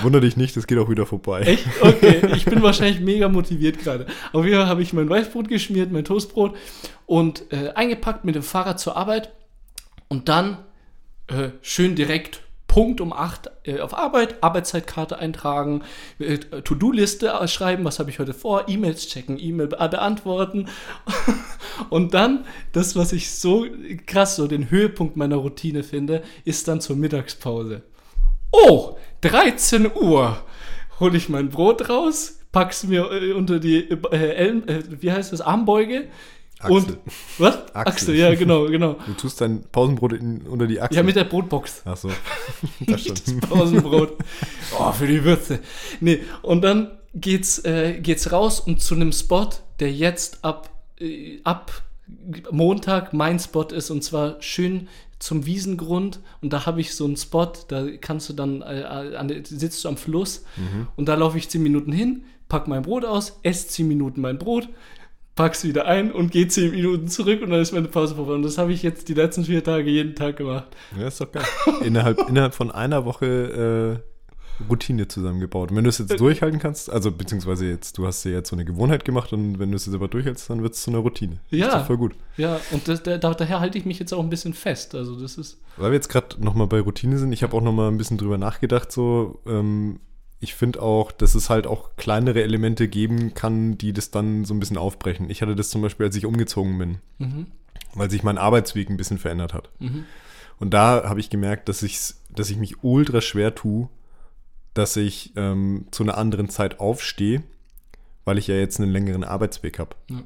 Wunder dich nicht, das geht auch wieder vorbei. Echt? Okay, ich bin wahrscheinlich mega motiviert gerade. Auf jeden Fall habe ich mein Weißbrot geschmiert, mein Toastbrot und äh, eingepackt mit dem Fahrrad zur Arbeit und dann äh, schön direkt Punkt um 8 äh, auf Arbeit, Arbeitszeitkarte eintragen, äh, To-Do-Liste schreiben, was habe ich heute vor, E-Mails checken, E-Mail be beantworten und dann das, was ich so krass, so den Höhepunkt meiner Routine finde, ist dann zur Mittagspause. Oh, 13 Uhr. Hole ich mein Brot raus, pack's mir äh, unter die äh, Ellen, äh, wie heißt das, Armbeuge. Achsel. Und was? Achsel. ja, genau, genau. Du tust dein Pausenbrot in, unter die Achse. Ja, mit der Brotbox. Ach so. Das Nicht das schon. Pausenbrot. Oh, für die Würze. Nee, und dann geht's, äh, geht's raus und zu einem Spot, der jetzt ab, äh, ab Montag mein Spot ist und zwar schön zum Wiesengrund und da habe ich so einen Spot, da kannst du dann, äh, der, sitzt du am Fluss und da laufe ich 10 Minuten hin, pack mein Brot aus, esse 10 Minuten mein Brot, pack's wieder ein und gehe 10 Minuten zurück und dann ist meine Pause vorbei. Und das habe ich jetzt die letzten vier Tage jeden Tag gemacht. Ja, ist doch geil. innerhalb, innerhalb von einer Woche äh, Routine zusammengebaut. Und wenn du es Äh. jetzt durchhalten kannst, also beziehungsweise jetzt, du hast dir jetzt so eine Gewohnheit gemacht und wenn du es jetzt aber durchhältst, dann wird es zu einer Routine. Ja. Ist doch voll gut. Ja, und das, da, da- daher halte ich mich jetzt auch ein bisschen fest. Also das ist. Weil wir jetzt gerade nochmal bei Routine sind, ich habe auch nochmal ein bisschen drüber nachgedacht, so, ähm, ich finde auch, dass es halt auch kleinere Elemente geben kann, die das dann so ein bisschen aufbrechen. Ich hatte das zum Beispiel, als ich umgezogen bin, Mhm, weil sich mein Arbeitsweg ein bisschen verändert hat. mhm, Und da habe ich gemerkt, dass, dass ich mich ultra schwer tue, dass ich ähm, zu einer anderen Zeit aufstehe, weil ich ja jetzt einen längeren Arbeitsweg habe. Ja.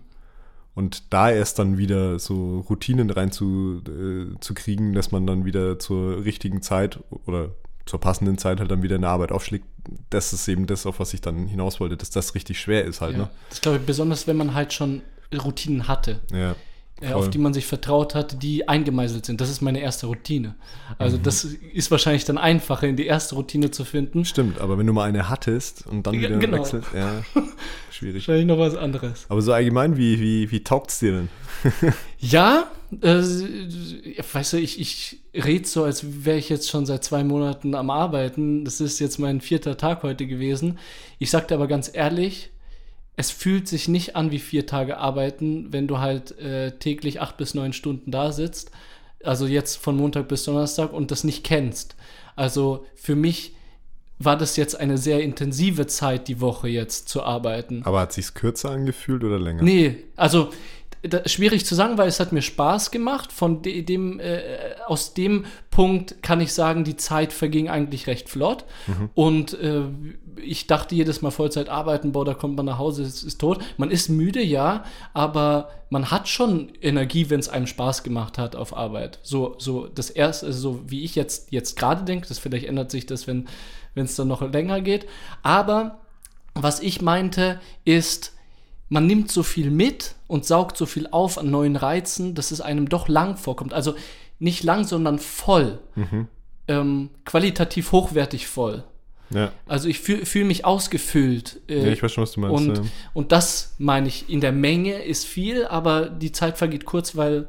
Und da erst dann wieder so Routinen rein zu, äh, zu kriegen, dass man dann wieder zur richtigen Zeit oder zur passenden Zeit halt dann wieder in der Arbeit aufschlägt, das ist eben das, auf was ich dann hinaus wollte, dass das richtig schwer ist halt, ja. Das glaube ich besonders, wenn man halt schon Routinen hatte, ne? Ja. Voll. auf die man sich vertraut hat, die eingemeißelt sind. Das ist meine erste Routine. Also Mhm. das ist wahrscheinlich dann einfacher, in die erste Routine zu finden. Stimmt, aber wenn du mal eine hattest und dann Ja, wieder genau. wechselst, ja, schwierig. Wahrscheinlich noch was anderes. Aber so allgemein, wie, wie, wie taugt es dir denn? Ja, äh, weißt du, ich, ich rede so, als wäre ich jetzt schon seit zwei Monaten am Arbeiten. Das ist jetzt mein vierter Tag heute gewesen. Ich sagte aber ganz ehrlich, es fühlt sich nicht an wie vier Tage arbeiten, wenn du halt äh, täglich acht bis neun Stunden da sitzt. Also jetzt von Montag bis Donnerstag und das nicht kennst. Also für mich war das jetzt eine sehr intensive Zeit, die Woche jetzt zu arbeiten. Aber hat sich's kürzer angefühlt oder länger? Nee, also schwierig zu sagen, weil es hat mir Spaß gemacht. Von de, dem, äh, aus dem Punkt kann ich sagen, die Zeit verging eigentlich recht flott. Mhm. Und äh, ich dachte jedes Mal Vollzeit arbeiten, boah, da kommt man nach Hause, es ist tot. Man ist müde, ja, aber man hat schon Energie, wenn es einem Spaß gemacht hat auf Arbeit. So, so das erste, also so wie ich jetzt, jetzt gerade denke, das vielleicht ändert sich das, wenn es dann noch länger geht. Aber was ich meinte, ist, man nimmt so viel mit und saugt so viel auf an neuen Reizen, dass es einem doch lang vorkommt. Also nicht lang, sondern voll. Mhm. Ähm, qualitativ hochwertig voll. Ja. Also ich fühle fühl mich ausgefüllt. Äh, ja, ich weiß schon, was du meinst. Und, ja. und das meine ich, in der Menge ist viel, aber die Zeit vergeht kurz, weil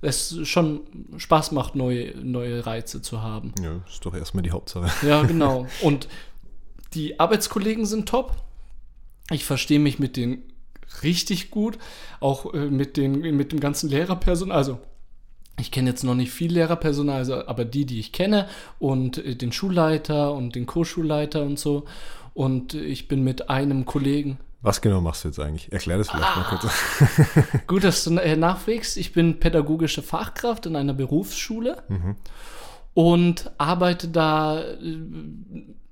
es schon Spaß macht, neue, neue Reize zu haben. Ja, ist doch erstmal die Hauptsache. Ja, genau. Und die Arbeitskollegen sind top. Ich verstehe mich mit denen richtig gut, auch äh, mit, den, mit dem ganzen Lehrerpersonal. Also ich kenne jetzt noch nicht viel Lehrerpersonal, also, aber die, die ich kenne und äh, den Schulleiter und den Co-Schulleiter und so. Und ich bin mit einem Kollegen. Was genau machst du jetzt eigentlich? Erklär das vielleicht ah, mal kurz. gut, dass du äh, nachfragst. Ich bin pädagogische Fachkraft in einer Berufsschule mhm. und arbeite da äh,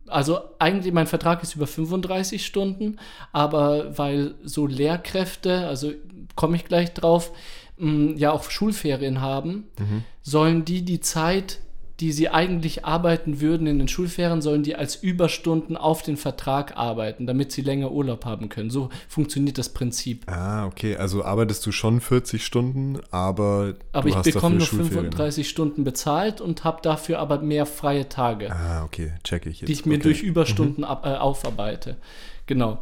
also eigentlich mein Vertrag ist über 35 Stunden, aber weil so Lehrkräfte, also komme ich gleich drauf, mh, ja auch Schulferien haben, mhm. sollen die die Zeit, die sie eigentlich arbeiten würden in den Schulferien, sollen die als Überstunden auf den Vertrag arbeiten, damit sie länger Urlaub haben können. So funktioniert das Prinzip. Ah, okay. Also arbeitest du schon 40 Stunden, aber aber ich bekomme nur 35 Stunden bezahlt und habe dafür aber mehr freie Tage. Ah, okay, check ich jetzt. Die ich mir okay. durch Überstunden mhm. ab, äh, aufarbeite. Genau.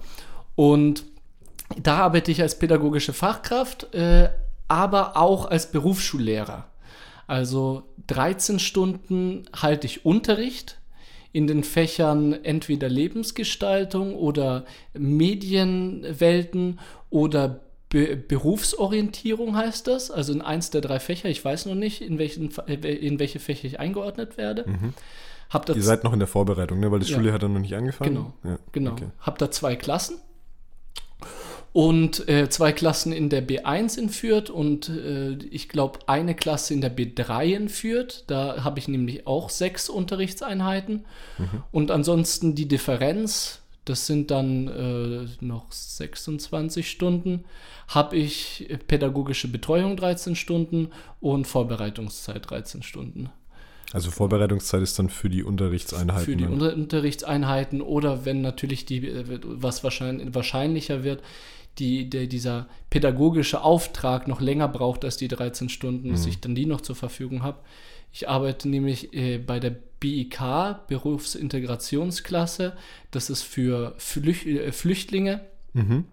Und da arbeite ich als pädagogische Fachkraft, äh, aber auch als Berufsschullehrer. Also 13 Stunden halte ich Unterricht in den Fächern entweder Lebensgestaltung oder Medienwelten oder Be Berufsorientierung heißt das, also in eins der drei Fächer. Ich weiß noch nicht, in, welchen, in welche Fächer ich eingeordnet werde. Mhm. Ihr seid noch in der Vorbereitung, ne? weil die Schule ja. hat dann noch nicht angefangen. Genau, ja. genau. Okay. Hab da zwei Klassen und äh, zwei Klassen in der B1 in Fürth und äh, ich glaube eine Klasse in der B3 in Fürth. Da habe ich nämlich auch sechs Unterrichtseinheiten. Mhm. Und ansonsten die Differenz, das sind dann äh, noch 26 Stunden, habe ich pädagogische Betreuung 13 Stunden und Vorbereitungszeit 13 Stunden. Also Vorbereitungszeit ist dann für die Unterrichtseinheiten. Für die Unter Unterrichtseinheiten oder wenn natürlich die, äh, was wahrscheinlich, wahrscheinlicher wird, die, der, dieser pädagogische Auftrag noch länger braucht als die 13 Stunden, mhm. dass ich dann die noch zur Verfügung habe. Ich arbeite nämlich äh, bei der BIK, Berufsintegrationsklasse. Das ist für Flüch äh, Flüchtlinge. Mhm.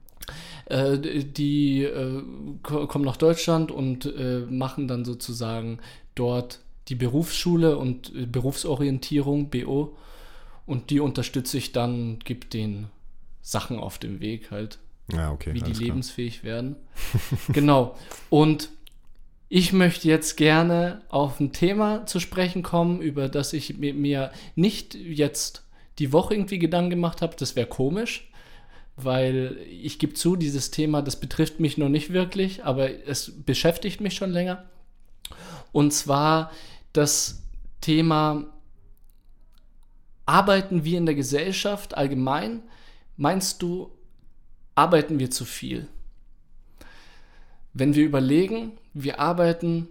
Äh, die äh, kommen nach Deutschland und äh, machen dann sozusagen dort die Berufsschule und äh, Berufsorientierung, BO. Und die unterstütze ich dann, gebe den Sachen auf dem Weg halt. Ja, okay, wie die lebensfähig werden. genau. Und ich möchte jetzt gerne auf ein Thema zu sprechen kommen, über das ich mir nicht jetzt die Woche irgendwie Gedanken gemacht habe. Das wäre komisch, weil ich gebe zu, dieses Thema, das betrifft mich noch nicht wirklich, aber es beschäftigt mich schon länger. Und zwar das Thema, arbeiten wir in der Gesellschaft allgemein? Meinst du, arbeiten wir zu viel. Wenn wir überlegen, wir arbeiten,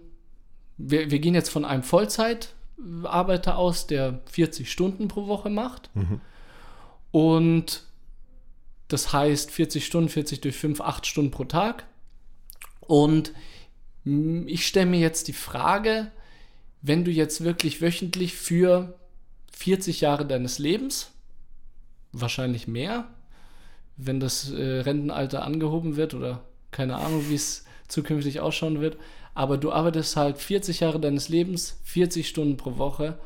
wir, wir gehen jetzt von einem Vollzeitarbeiter aus, der 40 Stunden pro Woche macht. Mhm. Und das heißt 40 Stunden, 40 durch 5, 8 Stunden pro Tag. Und ich stelle mir jetzt die Frage, wenn du jetzt wirklich wöchentlich für 40 Jahre deines Lebens, wahrscheinlich mehr, wenn das äh, Rentenalter angehoben wird oder keine Ahnung, wie es zukünftig ausschauen wird. Aber du arbeitest halt 40 Jahre deines Lebens, 40 Stunden pro Woche.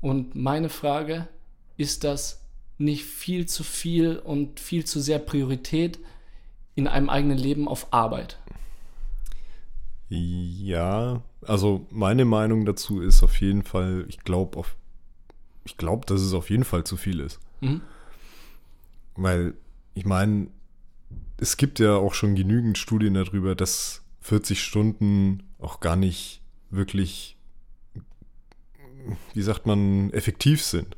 Und meine Frage, ist das nicht viel zu viel und viel zu sehr Priorität in einem eigenen Leben auf Arbeit? Ja, also meine Meinung dazu ist auf jeden Fall, ich glaube, ich glaube, dass es auf jeden Fall zu viel ist. Mhm. Weil ich meine, es gibt ja auch schon genügend Studien darüber, dass 40 Stunden auch gar nicht wirklich, wie sagt man, effektiv sind.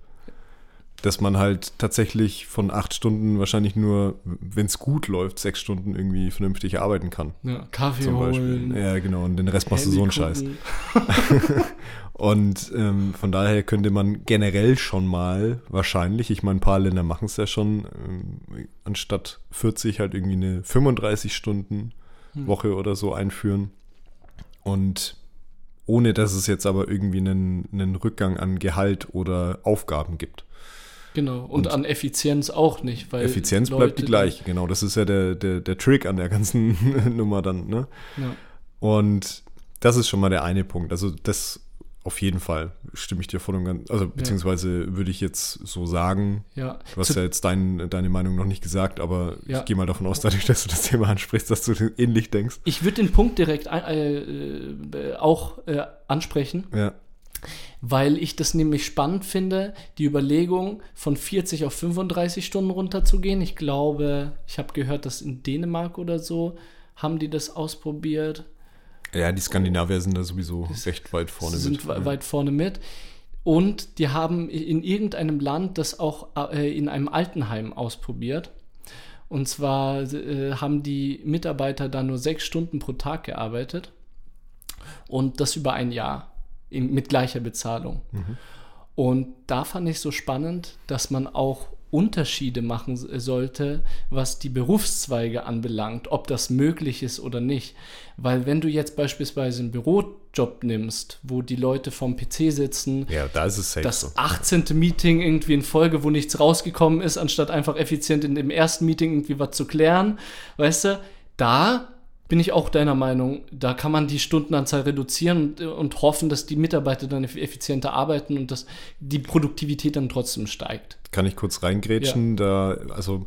Dass man halt tatsächlich von acht Stunden wahrscheinlich nur, wenn es gut läuft, sechs Stunden irgendwie vernünftig arbeiten kann. Ja, Kaffee Zum Beispiel. holen. Ja, genau. Und den Rest machst du so einen Scheiß. Und ähm, von daher könnte man generell schon mal wahrscheinlich, ich meine, ein paar Länder machen es ja schon, ähm, anstatt 40 halt irgendwie eine 35 Stunden Hm. Woche oder so einführen. Und ohne dass es jetzt aber irgendwie einen, einen Rückgang an Gehalt oder Aufgaben gibt. Genau. Und, Und- an Effizienz auch nicht, weil Effizienz Leute, bleibt die gleiche, genau. Das ist ja der, der, der Trick an der ganzen Nummer dann, ne? Ja. Und das ist schon mal der eine Punkt. Also das auf jeden Fall stimme ich dir voll und ganz, also beziehungsweise würde ich jetzt so sagen, ja. du hast Zu- ja jetzt dein, deine Meinung noch nicht gesagt, aber Ja. ich gehe mal davon aus, dadurch, dass du das Thema ansprichst, dass du ähnlich denkst. Ich würde den Punkt direkt äh, äh, auch äh, ansprechen, Ja, weil ich das nämlich spannend finde, die Überlegung von 40 auf 35 Stunden runterzugehen. Ich glaube, ich habe gehört, dass in Dänemark oder so haben die das ausprobiert. ja die Skandinavier sind da sowieso recht weit vorne sind mit. ja. weit vorne mit. Und die haben in irgendeinem Land das auch äh, in einem Altenheim ausprobiert. Und zwar äh, haben die Mitarbeiter da nur sechs Stunden pro Tag gearbeitet. Und das über ein Jahr in, mit gleicher Bezahlung. Und da fand ich so spannend, dass man auch Unterschiede machen sollte, was die Berufszweige anbelangt, ob das möglich ist oder nicht. Weil wenn du jetzt beispielsweise einen Bürojob nimmst, wo die Leute vorm PC sitzen, Ja, da ist es safe das so. 18. Meeting irgendwie in Folge, wo nichts rausgekommen ist, anstatt einfach effizient in dem ersten Meeting irgendwie was zu klären, weißt du, da bin ich auch deiner Meinung, da kann man die Stundenanzahl reduzieren und, und hoffen, dass die Mitarbeiter dann eff- effizienter arbeiten und dass die Produktivität dann trotzdem steigt. Kann ich kurz reingrätschen? Da, also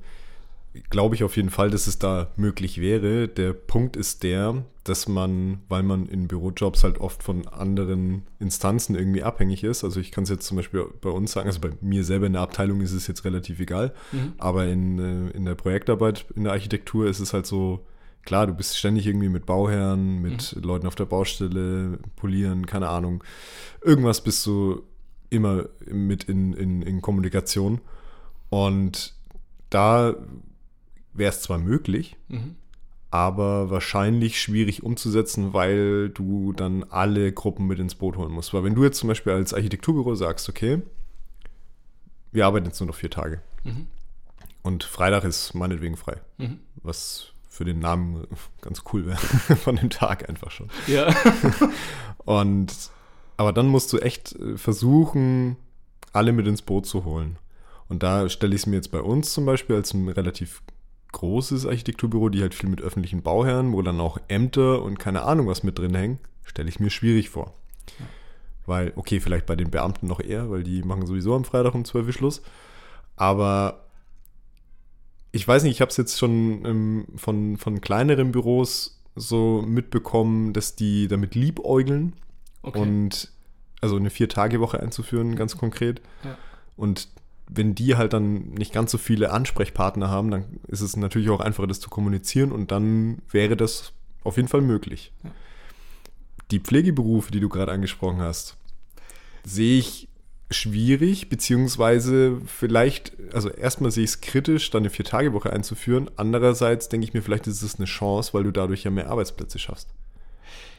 glaube ich auf jeden Fall, dass es da möglich wäre. Der Punkt ist der, dass man, weil man in Bürojobs halt oft von anderen Instanzen irgendwie abhängig ist. Also ich kann es jetzt zum Beispiel bei uns sagen, also bei mir selber in der Abteilung ist es jetzt relativ egal, aber in, äh, in der Projektarbeit in der Architektur ist es halt so, klar, du bist ständig irgendwie mit Bauherren, mit Leuten auf der Baustelle, polieren, keine Ahnung. Irgendwas bist du immer mit in, in, in Kommunikation. Und da wäre es zwar möglich, Mhm. aber wahrscheinlich schwierig umzusetzen, weil du dann alle Gruppen mit ins Boot holen musst. Weil wenn du jetzt zum Beispiel als Architekturbüro sagst, okay, wir arbeiten jetzt nur noch vier Tage Mhm. und Freitag ist meinetwegen frei, Mhm. was für den Namen ganz cool wäre von dem Tag einfach schon. Ja. Und aber dann musst du echt äh, versuchen, alle mit ins Boot zu holen. Und da stelle ich es mir jetzt bei uns zum Beispiel als ein relativ großes Architekturbüro, die halt viel mit öffentlichen Bauherren, wo dann auch Ämter und keine Ahnung was mit drin hängen, stelle ich mir schwierig vor. Weil, okay, vielleicht bei den Beamten noch eher, weil die machen sowieso am Freitag um 12 Uhr Schluss. Aber ich weiß nicht, ich habe es jetzt schon ähm, von, von kleineren Büros so mitbekommen, dass die damit liebäugeln Okay. und also eine Vier-Tage-Woche einzuführen, ganz konkret. Ja. Und wenn die halt dann nicht ganz so viele Ansprechpartner haben, dann ist es natürlich auch einfacher, das zu kommunizieren und dann wäre das auf jeden Fall möglich. Ja. Die Pflegeberufe, die du gerade angesprochen hast, sehe ich schwierig, beziehungsweise vielleicht, also erstmal sehe ich es kritisch, dann eine Vier-Tage-Woche einzuführen. Andererseits denke ich mir, vielleicht ist es eine Chance, weil du dadurch ja mehr Arbeitsplätze schaffst.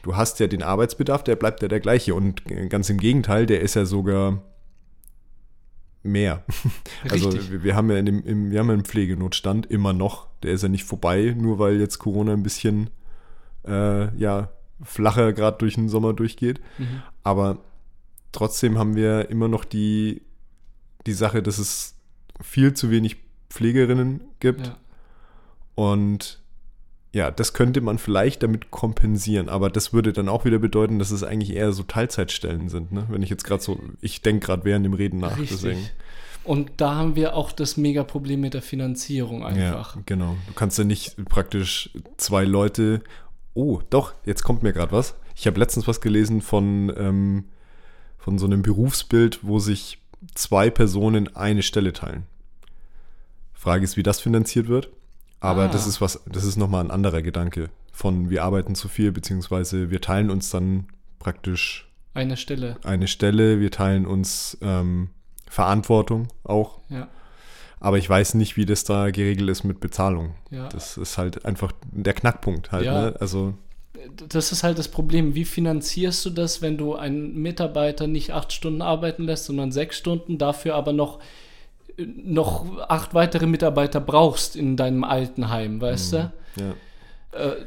Du hast ja den Arbeitsbedarf, der bleibt ja der gleiche. Und äh, ganz im Gegenteil, der ist ja sogar mehr. Also Richtig. wir, wir haben ja in dem, im, wir haben ja einen Pflegenotstand immer noch. Der ist ja nicht vorbei, nur weil jetzt Corona ein bisschen äh, ja, flacher gerade durch den Sommer durchgeht. Mhm. Aber trotzdem haben wir immer noch die, die Sache, dass es viel zu wenig Pflegerinnen gibt. Ja. Und ja, das könnte man vielleicht damit kompensieren, aber das würde dann auch wieder bedeuten, dass es eigentlich eher so Teilzeitstellen sind, ne? Wenn ich jetzt gerade so, ich denke gerade während dem Reden nach, Richtig. deswegen. Und da haben wir auch das Mega-Problem mit der Finanzierung einfach. Ja, genau. Du kannst ja nicht praktisch zwei Leute. Oh, doch, jetzt kommt mir gerade was. Ich habe letztens was gelesen von, ähm, von so einem Berufsbild, wo sich zwei Personen eine Stelle teilen. Frage ist, wie das finanziert wird. Aber Ah. das ist was, das ist nochmal ein anderer Gedanke. von wir arbeiten zu viel, beziehungsweise wir teilen uns dann praktisch Eine Stelle. eine Stelle, wir teilen uns ähm, Verantwortung auch. Ja. Aber ich weiß nicht, wie das da geregelt ist mit Bezahlung. Ja. Das ist halt einfach der Knackpunkt halt. Ja. Ne? Also Das ist halt das Problem. Wie finanzierst du das, wenn du einen Mitarbeiter nicht acht Stunden arbeiten lässt, sondern sechs Stunden, dafür aber noch, noch acht weitere Mitarbeiter brauchst in deinem Altenheim, weißt du? ja. Äh,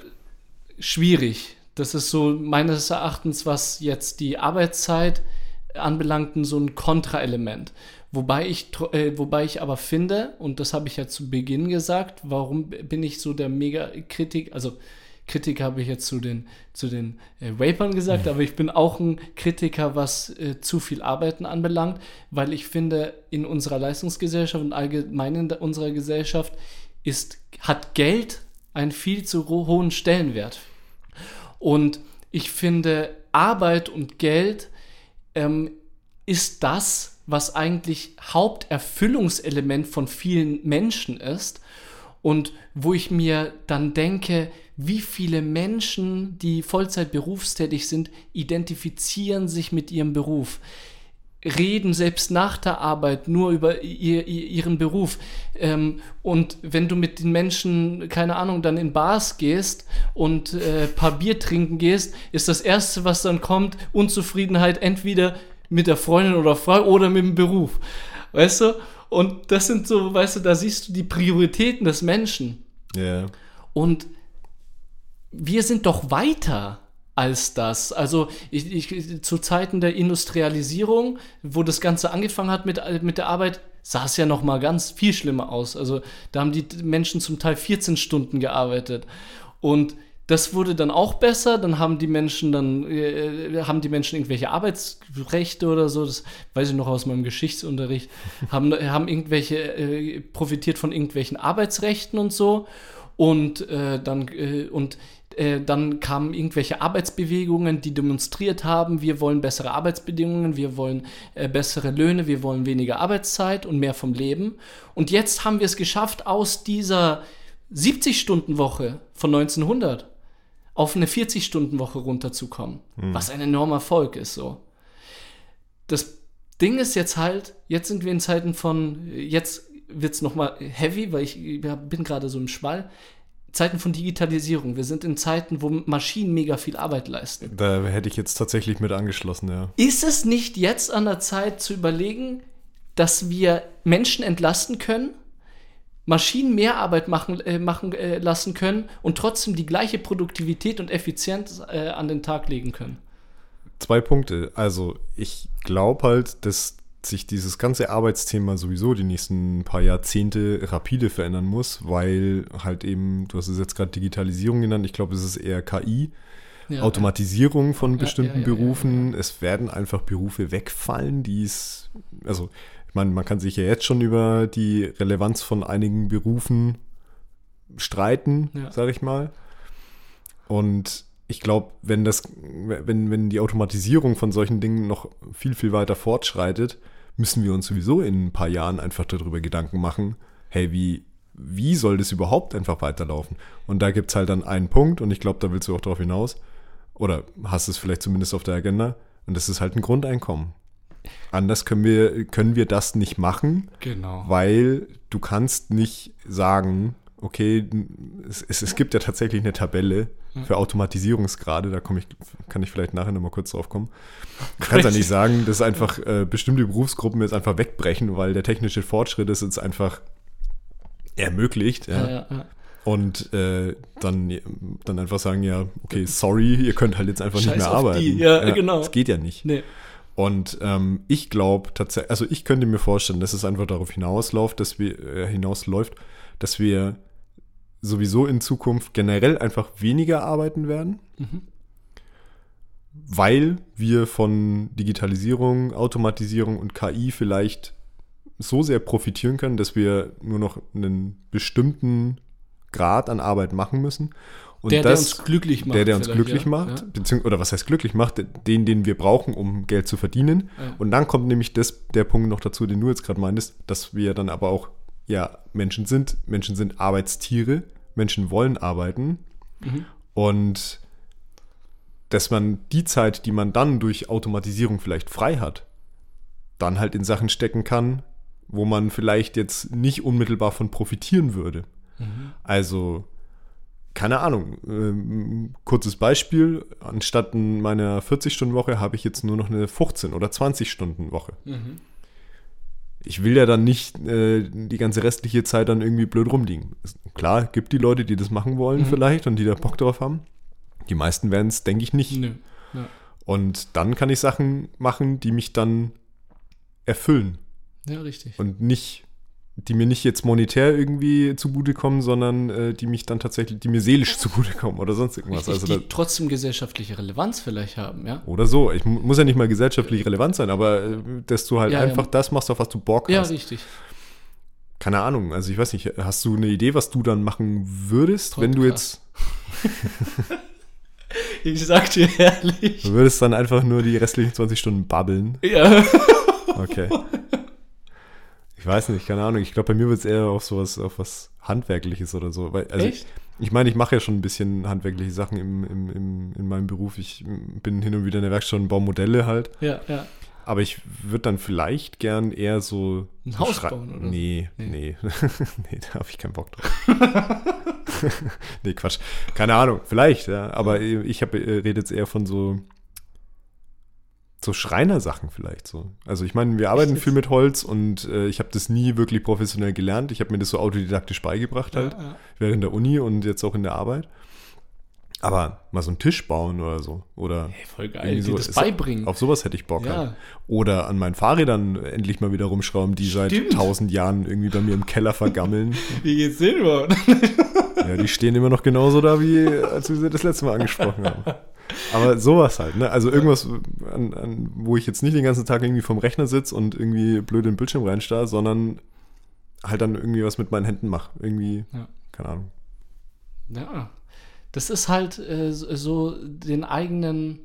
schwierig. Das ist so meines Erachtens, was jetzt die Arbeitszeit anbelangt, so ein Kontraelement. Wobei ich, äh, wobei ich aber finde, und das habe ich ja zu Beginn gesagt, warum bin ich so der Mega-Kritik, also Kritiker habe ich jetzt zu den, zu den äh, Vapern gesagt, aber ich bin auch ein Kritiker, was äh, zu viel Arbeiten anbelangt, weil ich finde, in unserer Leistungsgesellschaft und allgemein in unserer Gesellschaft ist, hat Geld einen viel zu ho- hohen Stellenwert. Und ich finde, Arbeit und Geld ähm, ist das, was eigentlich Haupterfüllungselement von vielen Menschen ist. Und wo ich mir dann denke, wie viele Menschen, die Vollzeit berufstätig sind, identifizieren sich mit ihrem Beruf reden selbst nach der Arbeit nur über ihr, ihr, ihren Beruf. Ähm, und wenn du mit den Menschen, keine Ahnung, dann in Bars gehst und äh, paar Bier trinken gehst, ist das Erste, was dann kommt, Unzufriedenheit entweder mit der Freundin oder Frau oder mit dem Beruf. Weißt du? Und das sind so, weißt du, da siehst du die Prioritäten des Menschen. Ja. Und wir sind doch weiter als das. Also ich, ich, zu Zeiten der Industrialisierung, wo das Ganze angefangen hat mit, mit der Arbeit, sah es ja noch mal ganz viel schlimmer aus. Also da haben die Menschen zum Teil 14 Stunden gearbeitet und das wurde dann auch besser. Dann haben die Menschen dann äh, haben die Menschen irgendwelche Arbeitsrechte oder so. Das weiß ich noch aus meinem Geschichtsunterricht. haben haben irgendwelche äh, profitiert von irgendwelchen Arbeitsrechten und so. Und äh, dann äh, und äh, dann kamen irgendwelche Arbeitsbewegungen, die demonstriert haben, wir wollen bessere Arbeitsbedingungen, wir wollen äh, bessere Löhne, wir wollen weniger Arbeitszeit und mehr vom Leben. Und jetzt haben wir es geschafft, aus dieser 70-Stunden-Woche von 1900 auf eine 40-Stunden-Woche runterzukommen, was ein enormer Erfolg ist so. Das Ding ist jetzt halt, jetzt sind wir in Zeiten von, jetzt wird es nochmal heavy, weil ich ja, bin gerade so im Schwall. Zeiten von Digitalisierung. Wir sind in Zeiten, wo Maschinen mega viel Arbeit leisten. Da hätte ich jetzt tatsächlich mit angeschlossen, ja. Ist es nicht jetzt an der Zeit zu überlegen, dass wir Menschen entlasten können, Maschinen mehr Arbeit machen, äh, machen äh, lassen können und trotzdem die gleiche Produktivität und Effizienz äh, an den Tag legen können? Zwei Punkte. Also, ich glaube halt, dass sich dieses ganze Arbeitsthema sowieso die nächsten paar Jahrzehnte rapide verändern muss, weil halt eben, du hast es jetzt gerade Digitalisierung genannt, ich glaube, es ist eher KI, Ja, Automatisierung von bestimmten ja, ja, ja, Berufen. Es werden einfach Berufe wegfallen, die es, also ich meine, man kann sich ja jetzt schon über die Relevanz von einigen Berufen streiten, Ja. sage ich mal. Und ich glaube, wenn das, wenn, wenn die Automatisierung von solchen Dingen noch viel, viel weiter fortschreitet, müssen wir uns sowieso in ein paar Jahren einfach darüber Gedanken machen, hey, wie, wie soll das überhaupt einfach weiterlaufen? Und da gibt es halt dann einen Punkt, und ich glaube, da willst du auch drauf hinaus, oder hast es vielleicht zumindest auf der Agenda, und das ist halt ein Grundeinkommen. Anders können wir, können wir das nicht machen, Genau. weil du kannst nicht sagen, okay, es, es, es gibt ja tatsächlich eine Tabelle für Automatisierungsgrade, da komme ich, kann ich vielleicht nachher nochmal kurz drauf kommen. Du kannst ja nicht sagen, dass einfach äh, bestimmte Berufsgruppen jetzt einfach wegbrechen, weil der technische Fortschritt es jetzt einfach ermöglicht. Ja. Ja, ja. Und äh, dann, dann einfach sagen, ja, okay, sorry, ihr könnt halt jetzt einfach Scheiß nicht mehr arbeiten. die, ja, genau. Das geht ja nicht. Nee. Und ähm, ich glaube tatsächlich, also ich könnte mir vorstellen, dass es einfach darauf hinausläuft, dass wir äh, hinausläuft, dass wir sowieso in Zukunft generell einfach weniger arbeiten werden, Mhm. weil wir von Digitalisierung, Automatisierung und KI vielleicht so sehr profitieren können, dass wir nur noch einen bestimmten Grad an Arbeit machen müssen. Und Der, der das, uns glücklich macht. der, der uns glücklich ja. macht, beziehungs oder was heißt glücklich macht, den, den wir brauchen, um Geld zu verdienen. Ja. Und dann kommt nämlich das, der Punkt noch dazu, den du jetzt gerade meintest, dass wir dann aber auch, ja, Menschen sind, Menschen sind Arbeitstiere, Menschen wollen arbeiten. Mhm. Und dass man die Zeit, die man dann durch Automatisierung vielleicht frei hat, dann halt in Sachen stecken kann, wo man vielleicht jetzt nicht unmittelbar von profitieren würde. Also, keine Ahnung, ähm, kurzes Beispiel, anstatt in meiner 40-Stunden-Woche habe ich jetzt nur noch eine 15- oder 20-Stunden-Woche. Ich will ja dann nicht äh, die ganze restliche Zeit dann irgendwie blöd rumliegen. Klar, gibt die Leute, die das machen wollen vielleicht und die da Bock drauf haben. Die meisten werden es, denke ich, nicht. Nö. Ja. Und dann kann ich Sachen machen, die mich dann erfüllen ja, richtig. und nicht, die mir nicht jetzt monetär irgendwie zugutekommen, sondern äh, die mich dann tatsächlich, die mir seelisch zugutekommen oder sonst irgendwas. Richtig, Also die trotzdem gesellschaftliche Relevanz vielleicht haben, ja? oder so. Ich mu- muss ja nicht mal gesellschaftlich relevant sein, aber äh, dass du halt Ja, ja. einfach das machst, auf was du Bock Ja, hast. richtig. Keine Ahnung. Also ich weiß nicht, hast du eine Idee, was du dann machen würdest, wenn du jetzt, Ich sag dir ehrlich. du würdest dann einfach nur die restlichen 20 Stunden babbeln? Ja. Okay. Ich weiß nicht, keine Ahnung. Ich glaube, bei mir wird es eher auf sowas, auf was Handwerkliches oder so. Weil, also Echt? Ich, ich meine, ich mache ja schon ein bisschen handwerkliche Sachen im, im, im, in meinem Beruf. Ich bin hin und wieder in der Werkstatt und baue Modelle halt. Ja, ja. Aber ich würde dann vielleicht gern eher so. Ein Haus bauen, oder? Nee, Nee. nee. Nee, da habe ich keinen Bock drauf. nee, Quatsch. Keine Ahnung, vielleicht, ja. Aber ich habe äh, rede jetzt eher von so. So Schreinersachen vielleicht so. Also ich meine, wir arbeiten viel mit Holz und äh, ich habe das nie wirklich professionell gelernt. Ich habe mir das so autodidaktisch beigebracht halt Ja, ja. während der Uni und jetzt auch in der Arbeit. Aber mal so einen Tisch bauen oder so. Oder Hey, voll geil, so, das ist- beibringen. auf sowas hätte ich Bock. Ja. Halt. Oder an meinen Fahrrädern endlich mal wieder rumschrauben, die seit Stimmt. tausend Jahren irgendwie bei mir im Keller vergammeln. Wie geht's denn überhaupt? ja, die stehen immer noch genauso da, wie als wir sie das letzte Mal angesprochen haben. Aber sowas halt, ne? Also irgendwas, an, an, wo ich jetzt nicht den ganzen Tag irgendwie vom Rechner sitze und irgendwie blöd in den Bildschirm reinstarre, sondern halt dann irgendwie was mit meinen Händen mache. Irgendwie, Ja. keine Ahnung. Ja. Das ist halt äh, so- den eigenen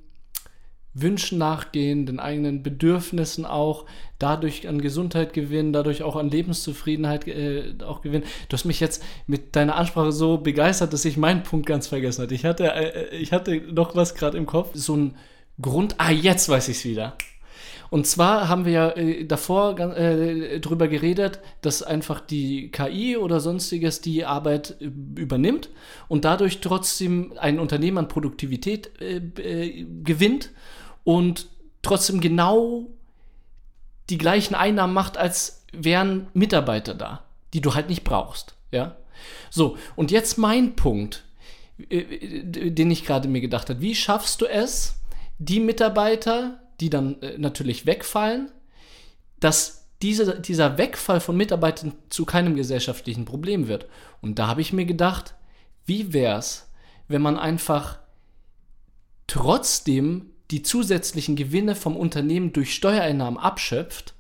Wünschen nachgehen, den eigenen Bedürfnissen auch, dadurch an Gesundheit gewinnen, dadurch auch an Lebenszufriedenheit äh, auch gewinnen. Du hast mich jetzt mit deiner Ansprache so begeistert, dass ich meinen Punkt ganz vergessen hatte. Ich hatte, äh, ich hatte noch was gerade im Kopf. So ein Grund. Ah, jetzt weiß ich es wieder. Und zwar haben wir ja äh, davor äh, drüber geredet, dass einfach die KI oder sonstiges die Arbeit äh, übernimmt und dadurch trotzdem ein Unternehmen an Produktivität äh, äh, gewinnt und trotzdem genau die gleichen Einnahmen macht, als wären Mitarbeiter da, die du halt nicht brauchst. Ja? So, und jetzt mein Punkt, den ich gerade mir gedacht habe. Wie schaffst du es, die Mitarbeiter, die dann äh, natürlich wegfallen, dass diese, dieser Wegfall von Mitarbeitern zu keinem gesellschaftlichen Problem wird? Und da habe ich mir gedacht, wie wäre es, wenn man einfach trotzdem die zusätzlichen Gewinne vom Unternehmen durch Steuereinnahmen abschöpft.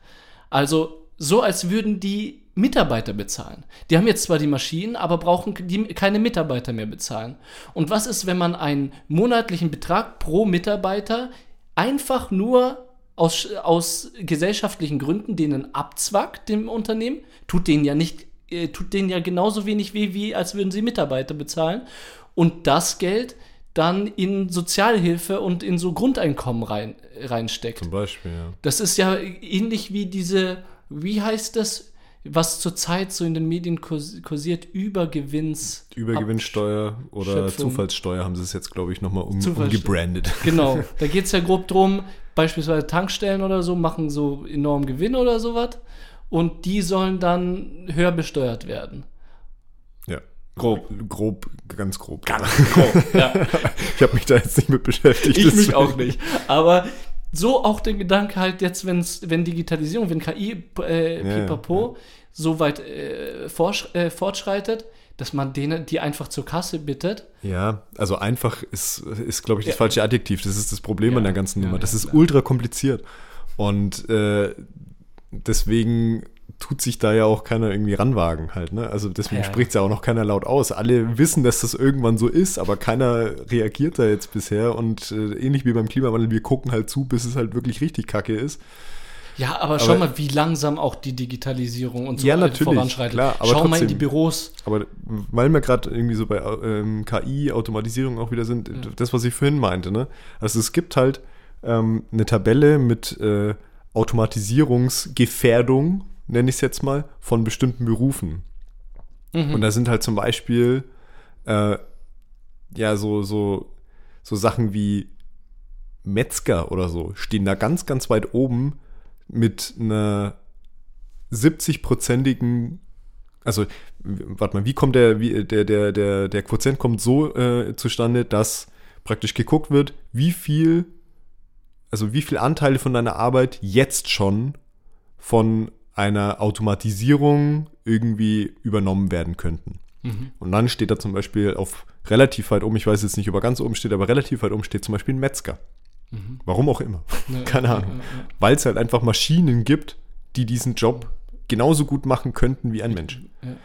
Also so, als würden die Mitarbeiter bezahlen. Die haben jetzt zwar die Maschinen, aber brauchen die keine Mitarbeiter mehr bezahlen. Und was ist, wenn man einen monatlichen Betrag pro Mitarbeiter einfach nur aus, aus gesellschaftlichen Gründen denen abzwackt, dem Unternehmen? Tut denen ja nicht, äh, tut denen ja genauso wenig weh, wie als würden sie Mitarbeiter bezahlen. Und das Geld dann in Sozialhilfe und in so Grundeinkommen rein, reinsteckt. Zum Beispiel, ja. Das ist ja ähnlich wie diese, wie heißt das, was zurzeit so in den Medien kurs- kursiert, Übergewinns. Übergewinnsteuer oder Schöpfung. Zufallssteuer haben sie es jetzt, glaube ich, nochmal um, umgebrandet. Genau, da geht es ja grob drum, beispielsweise Tankstellen oder so machen so enorm Gewinn oder sowas und die sollen dann höher besteuert werden. Ja. Grob. Grob, ganz grob. Grob, ja. Ich habe mich da jetzt nicht mit beschäftigt. Ich mich auch nicht. Aber so auch der Gedanke halt jetzt, wenn's, wenn Digitalisierung, wenn KI äh, Ja, ja, pipapo so weit äh, äh, fortschreitet, dass man denen, die einfach zur Kasse bittet. Ja, also einfach ist, ist glaube ich, das Ja. falsche Adjektiv. Das ist das Problem an der ganzen Nummer. Das ist ultra kompliziert. Und äh, deswegen tut sich da ja auch keiner irgendwie ranwagen halt. Ne? Also deswegen Ja. spricht es ja auch noch keiner laut aus. Alle wissen, dass das irgendwann so ist, aber keiner reagiert da jetzt bisher. Und äh, ähnlich wie beim Klimawandel, wir gucken halt zu, bis es halt wirklich richtig kacke ist. Ja, aber schau mal, wie langsam auch die Digitalisierung und so Ja, natürlich, voranschreitet. klar, aber schau mal in trotzdem. die Büros. Aber weil wir gerade irgendwie so bei ähm, KI, Automatisierung auch wieder sind, das, was ich vorhin meinte, ne? Also es gibt halt ähm, eine Tabelle mit äh, Automatisierungsgefährdung, nenne ich es jetzt mal, von bestimmten Berufen. Und da sind halt zum Beispiel äh, ja so, so, so Sachen wie Metzger oder so, stehen da ganz, ganz weit oben mit einer 70-prozentigen, also warte mal, wie kommt der, wie, der, der, der, der Quotient kommt so äh, zustande, dass praktisch geguckt wird, wie viel, also wie viel Anteile von deiner Arbeit jetzt schon von einer Automatisierung irgendwie übernommen werden könnten. Und dann steht da zum Beispiel auf relativ weit oben, ich weiß jetzt nicht, ob er ganz oben steht, aber relativ weit oben steht zum Beispiel ein Metzger. Warum auch immer. Keine Ahnung. Weil es halt einfach Maschinen gibt, die diesen Job genauso gut machen könnten wie ein Mensch. Ja, ja.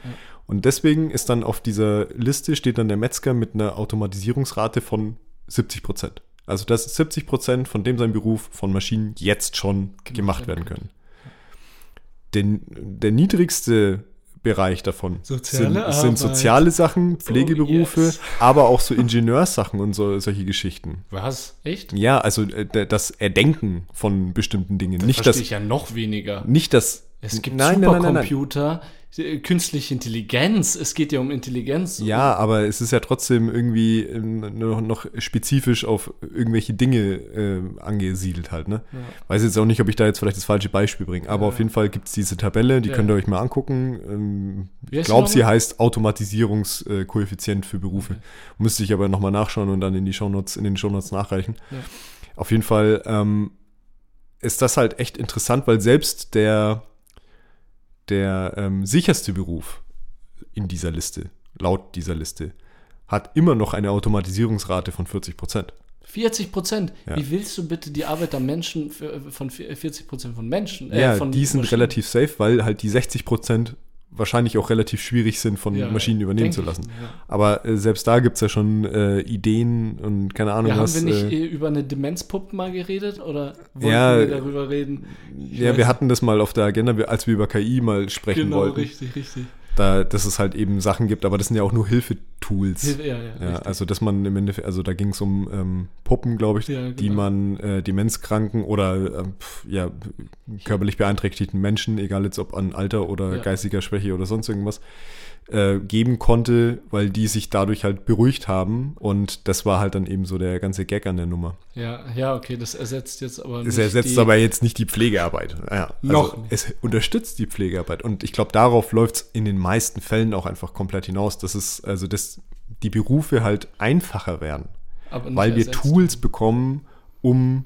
Und deswegen ist dann auf dieser Liste steht dann der Metzger mit einer Automatisierungsrate von 70 Prozent. Also dass 70 Prozent von dem sein Beruf von Maschinen jetzt schon gemacht werden können. Den, der niedrigste Bereich davon Soziale sind, sind soziale Sachen, Pflegeberufe, yes. aber auch so Ingenieurssachen und so, solche Geschichten. Was? Echt? Ja, also äh, das Erdenken von bestimmten Dingen. nicht Verstehe das, ich ja noch weniger. nicht das. Es gibt nein, nein, nein, nein, nein. Supercomputer, künstliche Intelligenz. Es geht ja um Intelligenz. Ja, aber es ist ja trotzdem irgendwie ähm, noch, noch spezifisch auf irgendwelche Dinge äh, angesiedelt halt, ne? Weiß jetzt auch nicht, ob ich da jetzt vielleicht das falsche Beispiel bringe, aber auf jeden Fall gibt es diese Tabelle, die Ja. könnt ihr euch mal angucken. Ähm, ich glaube, sie heißt Automatisierungskoeffizient für Berufe. Müsste ich aber nochmal nachschauen und dann in die Shownotes, in den Shownotes nachreichen. Ja. Auf jeden Fall ähm, ist das halt echt interessant, weil selbst der, der ähm, sicherste Beruf in dieser Liste, laut dieser Liste, hat immer noch eine Automatisierungsrate von 40 Prozent. 40 Prozent. Ja. Wie willst du bitte die Arbeit am Menschen für, von vier- 40 Prozent von Menschen? äh, ja, von die sind relativ safe, weil halt die 60 Prozent wahrscheinlich auch relativ schwierig sind von Ja, Maschinen übernehmen zu ich, lassen. ja. Aber äh, selbst da gibt es ja schon äh, Ideen und keine Ahnung Ja, haben was. wir nicht äh, äh, über eine Demenzpuppe mal geredet oder wollten Ja, wir darüber reden? Ich ja, weiß wir hatten das mal auf der Agenda, als wir über KI mal sprechen Genau, wollten. richtig, richtig. Da, dass es halt eben Sachen gibt, aber das sind ja auch nur Hilfetools. Ja, ja, Ja, richtig. also dass man im Endeffekt, also da ging es um ähm, Puppen, glaube ich, Ja, die genau. man äh, Demenzkranken oder ähm, pf, ja, körperlich beeinträchtigten Menschen, egal jetzt ob an Alter oder Ja. geistiger Schwäche oder sonst irgendwas, äh, geben konnte, weil die sich dadurch halt beruhigt haben und das war halt dann eben so der ganze Gag an der Nummer. Ja, ja, okay, das ersetzt jetzt aber Es nicht ersetzt die, aber jetzt nicht die Pflegearbeit. Ja, Noch also nicht. es unterstützt die Pflegearbeit. Und ich glaube, darauf läuft es in den meisten Fällen auch einfach komplett hinaus, dass es, also dass die Berufe halt einfacher werden. Weil wir ersetzt. Tools bekommen, um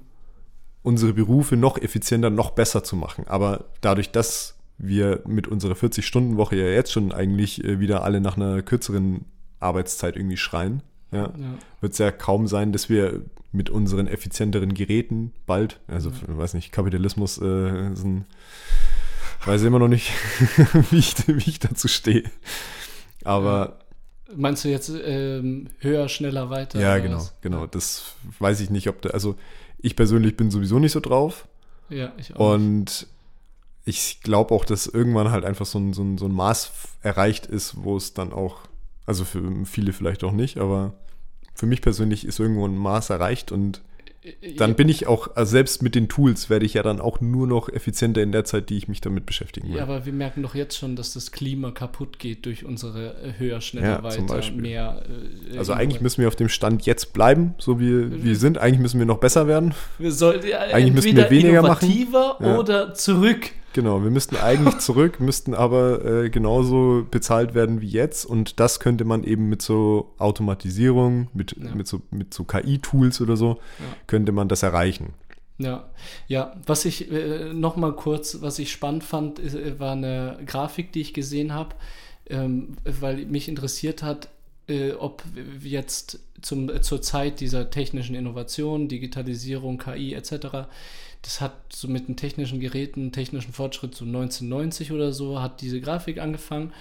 unsere Berufe noch effizienter, noch besser zu machen. Aber dadurch, dass wir mit unserer 40-Stunden-Woche ja jetzt schon eigentlich äh, wieder alle nach einer kürzeren Arbeitszeit irgendwie schreien, ja, Ja. wird es ja kaum sein, dass wir mit unseren effizienteren Geräten bald, also ich weiß nicht, Kapitalismus äh, ist ein, weiß immer noch nicht, wie, ich, wie ich dazu stehe. Aber Meinst du jetzt ähm, höher, schneller, weiter? ja, genau, was? genau. Das weiß ich nicht, ob da, also ich persönlich bin sowieso nicht so drauf. Ja, ich auch. Und ich glaube auch, dass irgendwann halt einfach so ein, so, ein, so ein Maß erreicht ist, wo es dann auch, also für viele vielleicht auch nicht, aber für mich persönlich ist irgendwo ein Maß erreicht und dann bin ich auch, also selbst mit den Tools werde ich ja dann auch nur noch effizienter in der Zeit, die ich mich damit beschäftigen will. Ja, aber wir merken doch jetzt schon, dass das Klima kaputt geht durch unsere äh, höher, schneller, Ja, weiter, mehr. äh, also eigentlich müssen wir auf dem Stand jetzt bleiben, so wie wir sind. Eigentlich müssen wir noch besser werden. wir sollten ja, eigentlich entweder wir weniger machen. innovativer Ja. oder zurück. Genau, wir müssten eigentlich zurück, müssten aber äh, genauso bezahlt werden wie jetzt. Und das könnte man eben mit so Automatisierung, mit, Ja. mit so, mit so KI-Tools oder so, könnte man das erreichen. Ja, ja, was ich äh, noch mal kurz, was ich spannend fand, ist, äh, war eine Grafik, die ich gesehen habe, ähm, weil mich interessiert hat, äh, ob jetzt zum, äh, zur Zeit dieser technischen Innovation, Digitalisierung, KI etc., das hat so mit den technischen Geräten, technischen Fortschritt so 1990 oder so, hat diese Grafik angefangen.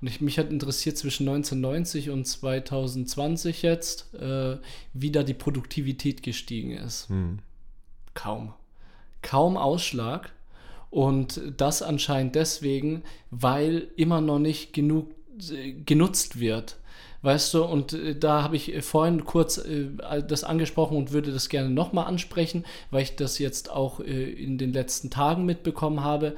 Und ich, mich hat interessiert zwischen 1990 und 2020 jetzt, äh, wie da die Produktivität gestiegen ist. Hm. Kaum. Kaum Ausschlag. Und das anscheinend deswegen, weil immer noch nicht genug äh, genutzt wird. Weißt du, und äh, da habe ich vorhin kurz äh, das angesprochen und würde das gerne nochmal ansprechen, weil ich das jetzt auch äh, in den letzten Tagen mitbekommen habe.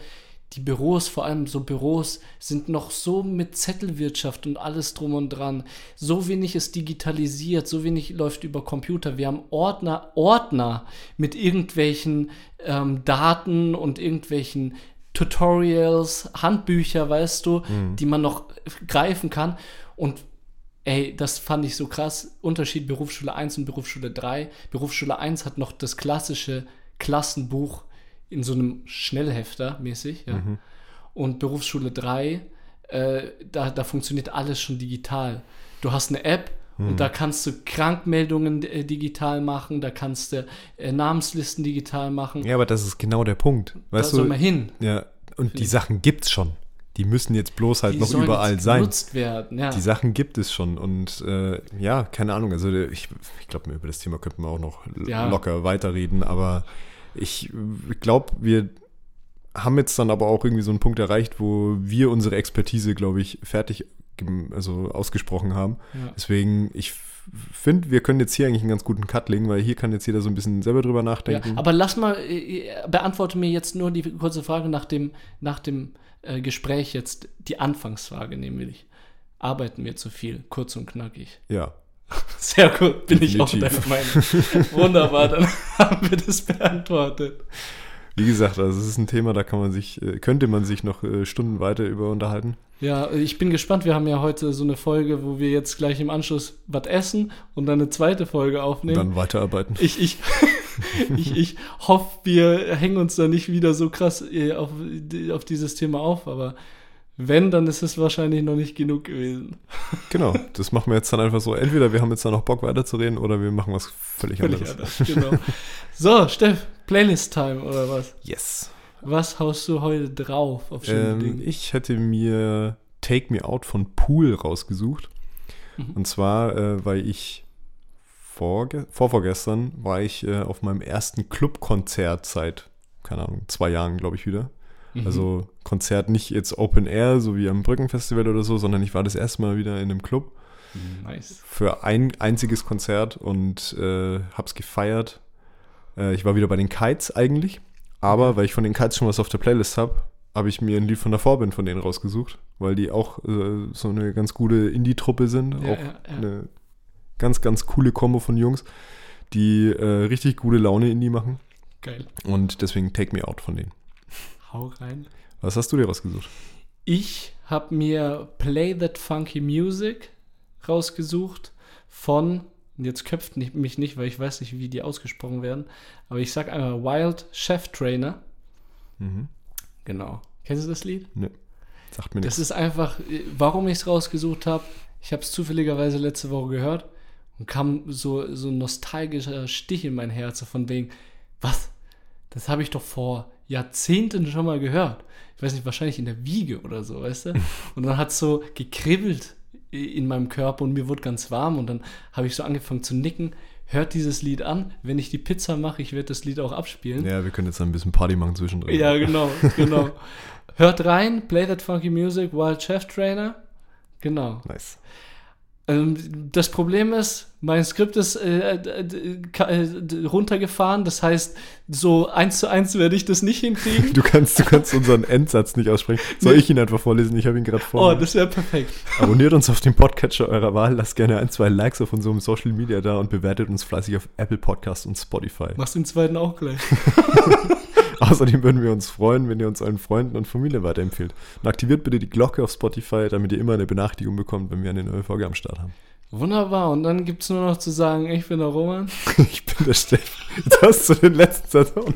Die Büros, vor allem so Büros, sind noch so mit Zettelwirtschaft und alles drum und dran. So wenig ist digitalisiert, so wenig läuft über Computer. Wir haben Ordner, Ordner mit irgendwelchen ähm, Daten und irgendwelchen Tutorials, Handbücher, weißt du, Mhm. die man noch greifen kann. Und ey, das fand ich so krass. Unterschied Berufsschule 1 und Berufsschule 3. Berufsschule 1 hat noch das klassische Klassenbuch in so einem Schnellhefter mäßig. Ja. Mhm. Und Berufsschule 3, äh, da, da funktioniert alles schon digital. Du hast eine App Mhm. und da kannst du Krankmeldungen äh, digital machen, da kannst du äh, Namenslisten digital machen. Ja, aber das ist genau der Punkt. da Weißt soll du? man hin. Ja, und die. Sachen gibt's schon. Die müssen jetzt bloß halt Die noch überall sein. genutzt werden. Ja. Die Sachen gibt es schon und äh, ja, keine Ahnung. Also ich, ich glaube, über das Thema könnten wir auch noch Ja. locker weiterreden, aber ich glaube, wir haben jetzt dann aber auch irgendwie so einen Punkt erreicht, wo wir unsere Expertise, glaube ich, fertig also ausgesprochen haben. Ja. Deswegen, ich finde, wir können jetzt hier eigentlich einen ganz guten Cut legen, weil hier kann jetzt jeder so ein bisschen selber drüber Ja, nachdenken. aber lass mal, äh, beantworte mir jetzt nur die kurze Frage nach dem, nach dem äh, Gespräch jetzt, die Anfangsfrage nämlich. Arbeiten wir zu viel? Kurz und knackig. ja. Sehr gut, bin ich auch Definitiv. deiner Meinung. Wunderbar, dann haben wir das beantwortet. Wie gesagt, also es ist ein Thema, da kann man sich, äh, könnte man sich noch äh, Stunden weiter über unterhalten. Ja, ich bin gespannt. Wir haben ja heute so eine Folge, wo wir jetzt gleich im Anschluss was essen und dann eine zweite Folge aufnehmen. Dann weiterarbeiten. Ich, ich, ich, ich hoffe, wir hängen uns da nicht wieder so krass äh, auf, auf dieses Thema auf, aber wenn, dann ist es wahrscheinlich noch nicht genug gewesen. Genau, das machen wir jetzt dann einfach so. Entweder wir haben jetzt dann noch Bock weiterzureden oder wir machen was völlig, Völlig anderes. anders, genau. So, Steff, Playlist-Time oder was? Yes. Was haust du heute drauf auf schöne Ähm, Dinge? ich hätte mir Take Me Out von Pool rausgesucht. Mhm. Und zwar, äh, weil ich vorge vorvorgestern war ich äh, auf meinem ersten Clubkonzert seit, keine Ahnung, zwei Jahren, glaube ich, wieder. Mhm. Also Konzert nicht jetzt Open Air, so wie am Brückenfestival oder so, sondern ich war das erste Mal wieder in einem Club nice. für ein einziges Konzert und äh, hab's gefeiert. Äh, ich war wieder bei den Kites eigentlich, aber weil ich von den Kites schon was auf der Playlist habe, habe ich mir ein Lied von der Vorband von denen rausgesucht, weil die auch äh, so eine ganz gute Indie-Truppe sind, Ja, auch ja, ja. eine ganz, ganz coole Kombo von Jungs, die äh, richtig gute Laune Indie machen Geil. und deswegen Take Me Out von denen. Hau rein. Was hast du dir rausgesucht? Ich habe mir Play That Funky Music rausgesucht von, und jetzt köpft mich nicht, weil ich weiß nicht, wie die ausgesprochen werden, aber ich sag einfach Wild Chef Trainer. Mhm. Genau. Kennst du das Lied? Sagt mir Das nichts. ist einfach, äh, warum ich es rausgesucht habe. Ich habe es zufälligerweise letzte Woche gehört und kam so, so ein nostalgischer Stich in mein Herz, so von wegen, was? Das habe ich doch vor Jahrzehnten schon mal gehört. Ich weiß nicht, wahrscheinlich in der Wiege oder so, weißt du? Und dann hat es so gekribbelt in meinem Körper und mir wurde ganz warm und dann habe ich so angefangen zu nicken. Hört dieses Lied an. Wenn ich die Pizza mache, ich werde das Lied auch abspielen. Ja, wir können jetzt ein bisschen Party machen zwischendrin. Ja, genau, genau. Hört rein, Play That Funky Music, Wild Chef Trainer. Genau. Nice. Ähm, das Problem ist, mein Skript ist äh, äh, äh, runtergefahren. Das heißt, so eins zu eins werde ich das nicht hinkriegen. Du kannst, du kannst unseren Endsatz nicht aussprechen. Soll ich ihn einfach vorlesen? Ich habe ihn gerade vor. Oh, das wäre perfekt. Abonniert uns auf dem Podcatcher eurer Wahl, lasst gerne ein, zwei Likes auf unserem Social Media da und bewertet uns fleißig auf Apple Podcast und Spotify. Machst den zweiten auch gleich. Außerdem würden wir uns freuen, wenn ihr uns euren Freunden und Familie weiterempfehlt. Und aktiviert bitte die Glocke auf Spotify, damit ihr immer eine Benachrichtigung bekommt, wenn wir eine neue Folge am Start haben. Wunderbar. Und dann gibt es nur noch zu sagen, ich bin der Roman. Ich bin der Steff. Jetzt hast du den letzten Satz. auch noch.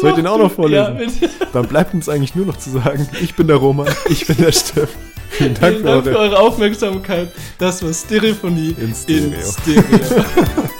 Soll ich den auch noch vorlesen? Ja. Dann bleibt uns eigentlich nur noch zu sagen, ich bin der Roman, ich bin der Steff. Vielen Dank Vielen für Dank für eure eure Aufmerksamkeit. Das war Stereophonie In Stereo. In Stereo.